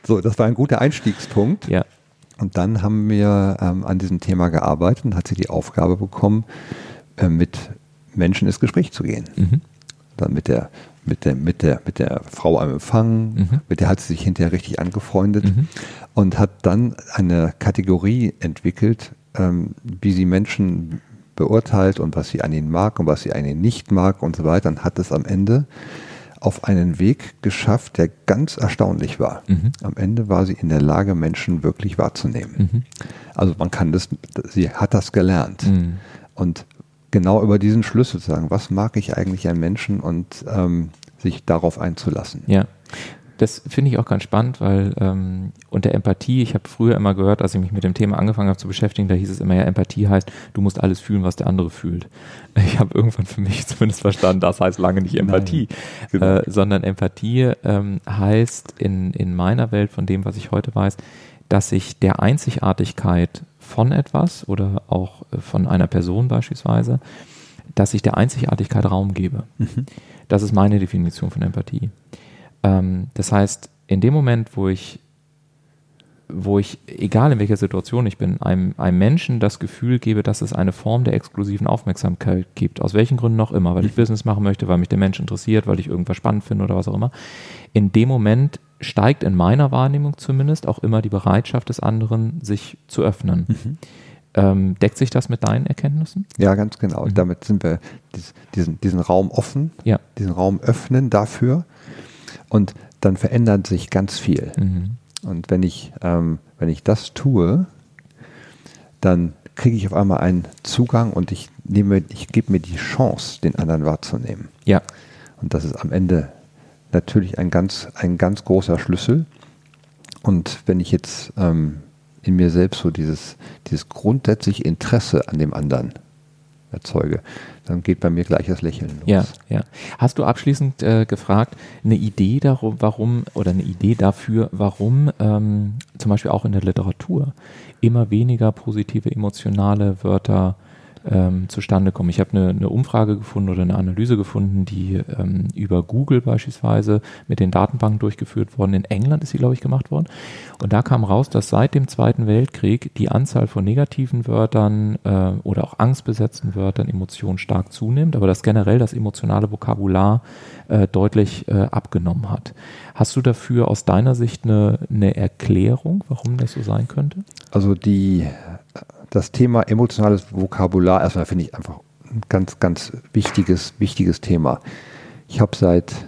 so das war ein guter Einstiegspunkt. Ja. Und dann haben wir ähm, an diesem Thema gearbeitet und hat sie die Aufgabe bekommen, äh, mit Menschen ins Gespräch zu gehen. Mhm. Dann mit der, mit der, mit der, mit der Frau am Empfang, mhm. mit der hat sie sich hinterher richtig angefreundet mhm. und hat dann eine Kategorie entwickelt, ähm, wie sie Menschen beurteilt und was sie an ihnen mag und was sie an ihnen nicht mag und so weiter, und hat es am Ende auf einen Weg geschafft, der ganz erstaunlich war. Mhm. Am Ende war sie in der Lage, Menschen wirklich wahrzunehmen. Mhm. Also man kann das, sie hat das gelernt. Mhm. Und genau über diesen Schlüssel zu sagen, was mag ich eigentlich an Menschen und ähm, sich darauf einzulassen. Ja. Das finde ich auch ganz spannend, weil ähm, unter Empathie, ich habe früher immer gehört, als ich mich mit dem Thema angefangen habe zu beschäftigen, da hieß es immer ja, Empathie heißt, du musst alles fühlen, was der andere fühlt. Ich habe irgendwann für mich zumindest verstanden, das heißt lange nicht Empathie, genau. äh, sondern Empathie ähm, heißt in, in meiner Welt von dem, was ich heute weiß, dass ich der Einzigartigkeit von etwas oder auch äh, von einer Person beispielsweise, dass ich der Einzigartigkeit Raum gebe. Mhm. Das ist meine Definition von Empathie. Ähm, das heißt, in dem Moment, wo ich wo ich, egal in welcher Situation ich bin, einem, einem Menschen das Gefühl gebe, dass es eine Form der exklusiven Aufmerksamkeit gibt, aus welchen Gründen auch immer, weil ich mhm. Business machen möchte, weil mich der Mensch interessiert, weil ich irgendwas spannend finde oder was auch immer, in dem Moment steigt in meiner Wahrnehmung zumindest auch immer die Bereitschaft des anderen, sich zu öffnen. Mhm. Ähm, deckt sich das mit deinen Erkenntnissen? Ja, ganz genau. Mhm. Damit sind wir diesen, diesen Raum offen, ja. diesen Raum öffnen dafür und dann verändert sich ganz viel. Mhm. Und wenn ich, ähm, wenn ich das tue, dann kriege ich auf einmal einen Zugang und ich nehme, ich gebe mir die Chance, den anderen wahrzunehmen. Ja. Und das ist am Ende natürlich ein ganz, ein ganz großer Schlüssel. Und wenn ich jetzt ähm, in mir selbst so dieses, dieses grundsätzliche Interesse an dem anderen erzeuge, dann geht bei mir gleich das Lächeln los. Ja, ja. Hast du abschließend äh, gefragt, eine Idee darum, warum oder eine Idee dafür, warum ähm, zum Beispiel auch in der Literatur immer weniger positive emotionale Wörter ähm, zustande kommen. Ich habe eine, eine, Umfrage gefunden oder eine Analyse gefunden, die ähm, über Google beispielsweise mit den Datenbanken durchgeführt worden. In England ist sie, glaube ich, gemacht worden. Und da kam raus, dass seit dem Zweiten Weltkrieg die Anzahl von negativen Wörtern äh, oder auch angstbesetzten Wörtern, Emotionen stark zunimmt, aber dass generell das emotionale Vokabular äh, deutlich äh, abgenommen hat. Hast du dafür aus deiner Sicht eine, eine Erklärung, warum das so sein könnte? Also die das Thema emotionales Vokabular erstmal finde ich einfach ein ganz, ganz wichtiges, wichtiges Thema. Ich habe seit,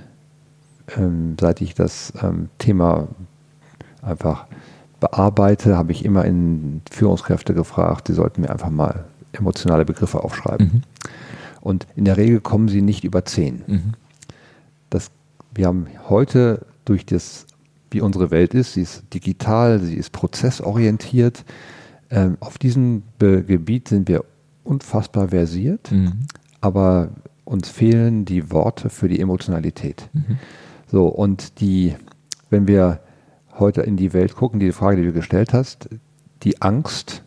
ähm, seit ich das ähm, Thema einfach bearbeite, habe ich immer in Führungskräfte gefragt, sie sollten mir einfach mal emotionale Begriffe aufschreiben. Mhm. Und in der Regel kommen sie nicht über zehn. Mhm. Das, wir haben heute durch das, wie unsere Welt ist, sie ist digital, sie ist prozessorientiert, ähm, auf diesem Be Gebiet sind wir unfassbar versiert, mhm. aber uns fehlen die Worte für die Emotionalität. Mhm. So, und die, wenn wir heute in die Welt gucken, die Frage, die du gestellt hast, die Angst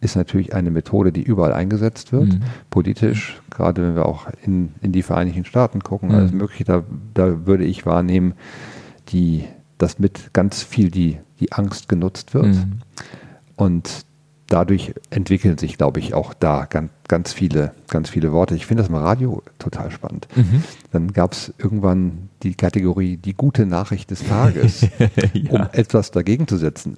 ist natürlich eine Methode, die überall eingesetzt wird, mhm. politisch, gerade wenn wir auch in, in die Vereinigten Staaten gucken, mhm. alles Mögliche, da, da würde ich wahrnehmen, die, dass mit ganz viel die, die Angst genutzt wird. Mhm. Und dadurch entwickeln sich, glaube ich, auch da ganz, ganz, viele, ganz viele Worte. Ich finde das im Radio total spannend. Mhm. Dann gab es irgendwann die Kategorie die gute Nachricht des Tages, ja. um etwas dagegen zu setzen.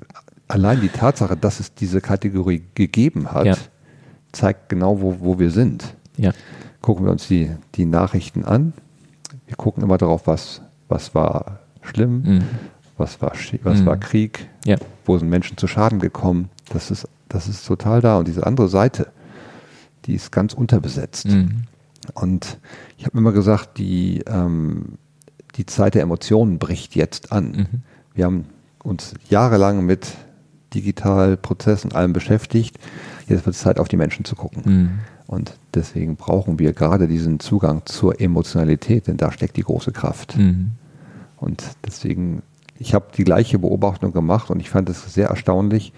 Allein die Tatsache, dass es diese Kategorie gegeben hat, ja. zeigt genau, wo, wo wir sind. Ja. Gucken wir uns die, die Nachrichten an. Wir gucken immer darauf, was, was war schlimm, mhm. was, war, was mhm. war Krieg, wo sind Menschen zu Schaden gekommen. Das ist das ist total da. Und diese andere Seite, die ist ganz unterbesetzt. Mhm. Und ich habe immer gesagt, die, ähm, die Zeit der Emotionen bricht jetzt an. Mhm. Wir haben uns jahrelang mit Digitalprozessen allem beschäftigt. Jetzt wird es Zeit, auf die Menschen zu gucken. Mhm. Und deswegen brauchen wir gerade diesen Zugang zur Emotionalität, denn da steckt die große Kraft. Mhm. Und deswegen, ich habe die gleiche Beobachtung gemacht und ich fand es sehr erstaunlich,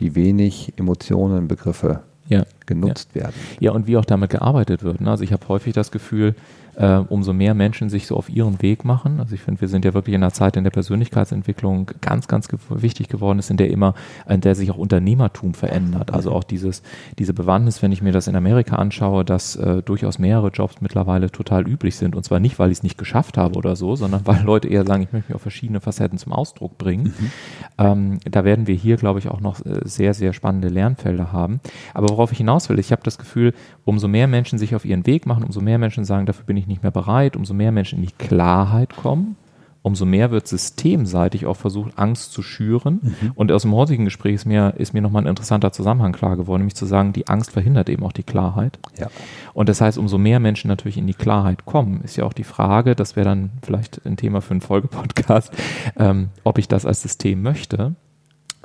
wie wenig Emotionen, Begriffe ja. genutzt ja. werden. Ja, und wie auch damit gearbeitet wird. Ne? Also ich habe häufig das Gefühl, äh, umso mehr Menschen sich so auf ihren Weg machen. Also ich finde, wir sind ja wirklich in einer Zeit, in der Persönlichkeitsentwicklung ganz, ganz ge wichtig geworden ist, in der immer, in der sich auch Unternehmertum verändert. Also auch dieses, diese Bewandtnis, wenn ich mir das in Amerika anschaue, dass äh, durchaus mehrere Jobs mittlerweile total üblich sind. Und zwar nicht, weil ich es nicht geschafft habe oder so, sondern weil Leute eher sagen, ich möchte mich auf verschiedene Facetten zum Ausdruck bringen. Mhm. Ähm, da werden wir hier, glaube ich, auch noch äh, sehr, sehr spannende Lernfelder haben. Aber worauf ich hinaus will, ich habe das Gefühl, umso mehr Menschen sich auf ihren Weg machen, umso mehr Menschen sagen, dafür bin ich nicht mehr bereit, umso mehr Menschen in die Klarheit kommen, umso mehr wird systemseitig auch versucht, Angst zu schüren. Mhm. Und aus dem heutigen Gespräch ist mir, ist mir nochmal ein interessanter Zusammenhang klar geworden, nämlich zu sagen, die Angst verhindert eben auch die Klarheit. Ja. Und das heißt, umso mehr Menschen natürlich in die Klarheit kommen, ist ja auch die Frage, das wäre dann vielleicht ein Thema für einen Folgepodcast, ähm, ob ich das als System möchte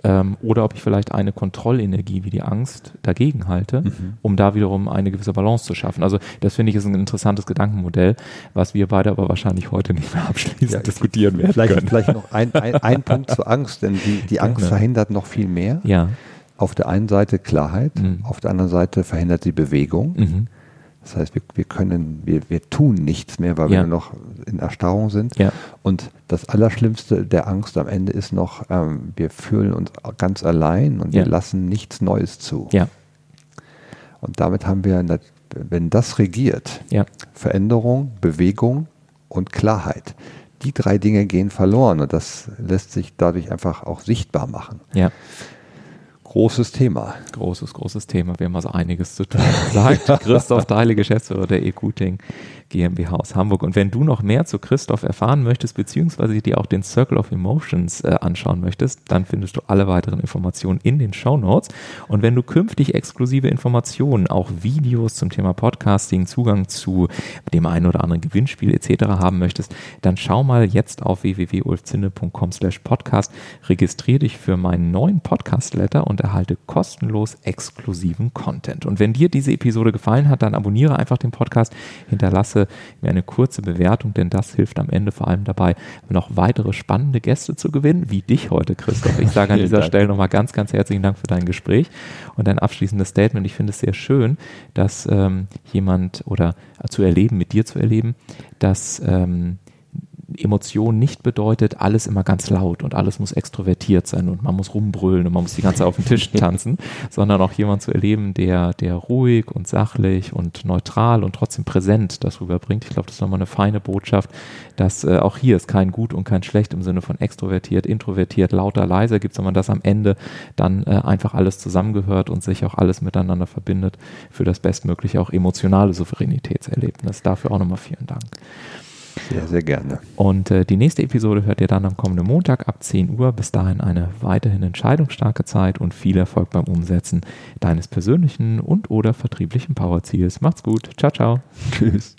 ähm, oder ob ich vielleicht eine Kontrollenergie wie die Angst dagegen halte, mhm. um da wiederum eine gewisse Balance zu schaffen. Also das finde ich ist ein interessantes Gedankenmodell, was wir beide aber wahrscheinlich heute nicht mehr abschließend ja, diskutieren werden vielleicht, können. Vielleicht noch ein, ein, ein Punkt zur Angst, denn die, die Angst ja, verhindert noch viel mehr. Ja. Auf der einen Seite Klarheit, mhm. auf der anderen Seite verhindert sie Bewegung. Mhm. Das heißt, wir, wir können, wir, wir tun nichts mehr, weil ja. wir noch in Erstarrung sind. Ja. Und das Allerschlimmste der Angst am Ende ist noch, ähm, wir fühlen uns ganz allein und ja. wir lassen nichts Neues zu. Und damit haben wir, wenn das regiert, Veränderung, Bewegung und Klarheit. Die drei Dinge gehen verloren und das lässt sich dadurch einfach auch sichtbar machen. Ja. Großes Thema. Großes, großes Thema. Wir haben also einiges zu tun. Sagt Christoph Deile, Geschäftsführer der EQting GmbH aus Hamburg. Und wenn du noch mehr zu Christoph erfahren möchtest, beziehungsweise dir auch den Circle of Emotions äh, anschauen möchtest, dann findest du alle weiteren Informationen in den Show Notes. Und wenn du künftig exklusive Informationen, auch Videos zum Thema Podcasting, Zugang zu dem einen oder anderen Gewinnspiel etc. haben möchtest, dann schau mal jetzt auf www.ulfzinne.com slash podcast, registriere dich für meinen neuen Podcast-Letter und erhalte kostenlos exklusiven Content. Und wenn dir diese Episode gefallen hat, dann abonniere einfach den Podcast, hinterlasse mir eine kurze Bewertung, denn das hilft am Ende vor allem dabei, noch weitere spannende Gäste zu gewinnen, wie dich heute, Christoph. Ich sage an dieser Dank. Stelle nochmal ganz, ganz herzlichen Dank für dein Gespräch und dein abschließendes Statement. Ich finde es sehr schön, dass ähm, jemand oder zu erleben, mit dir zu erleben, dass ähm, Emotion nicht bedeutet, alles immer ganz laut und alles muss extrovertiert sein und man muss rumbrüllen und man muss die ganze Zeit auf den Tisch tanzen, sondern auch jemand zu erleben, der, der ruhig und sachlich und neutral und trotzdem präsent das rüberbringt. Ich glaube, das ist nochmal eine feine Botschaft, dass äh, auch hier ist kein gut und kein schlecht im Sinne von extrovertiert, introvertiert, lauter, leiser gibt, sondern dass am Ende dann äh, einfach alles zusammengehört und sich auch alles miteinander verbindet für das bestmögliche auch emotionale Souveränitätserlebnis. Dafür auch nochmal vielen Dank. Sehr, sehr gerne. Und äh, die nächste Episode hört ihr dann am kommenden Montag ab 10 Uhr. Bis dahin eine weiterhin entscheidungsstarke Zeit und viel Erfolg beim Umsetzen deines persönlichen und oder vertrieblichen Powerziels. Macht's gut. Ciao, ciao. Tschüss.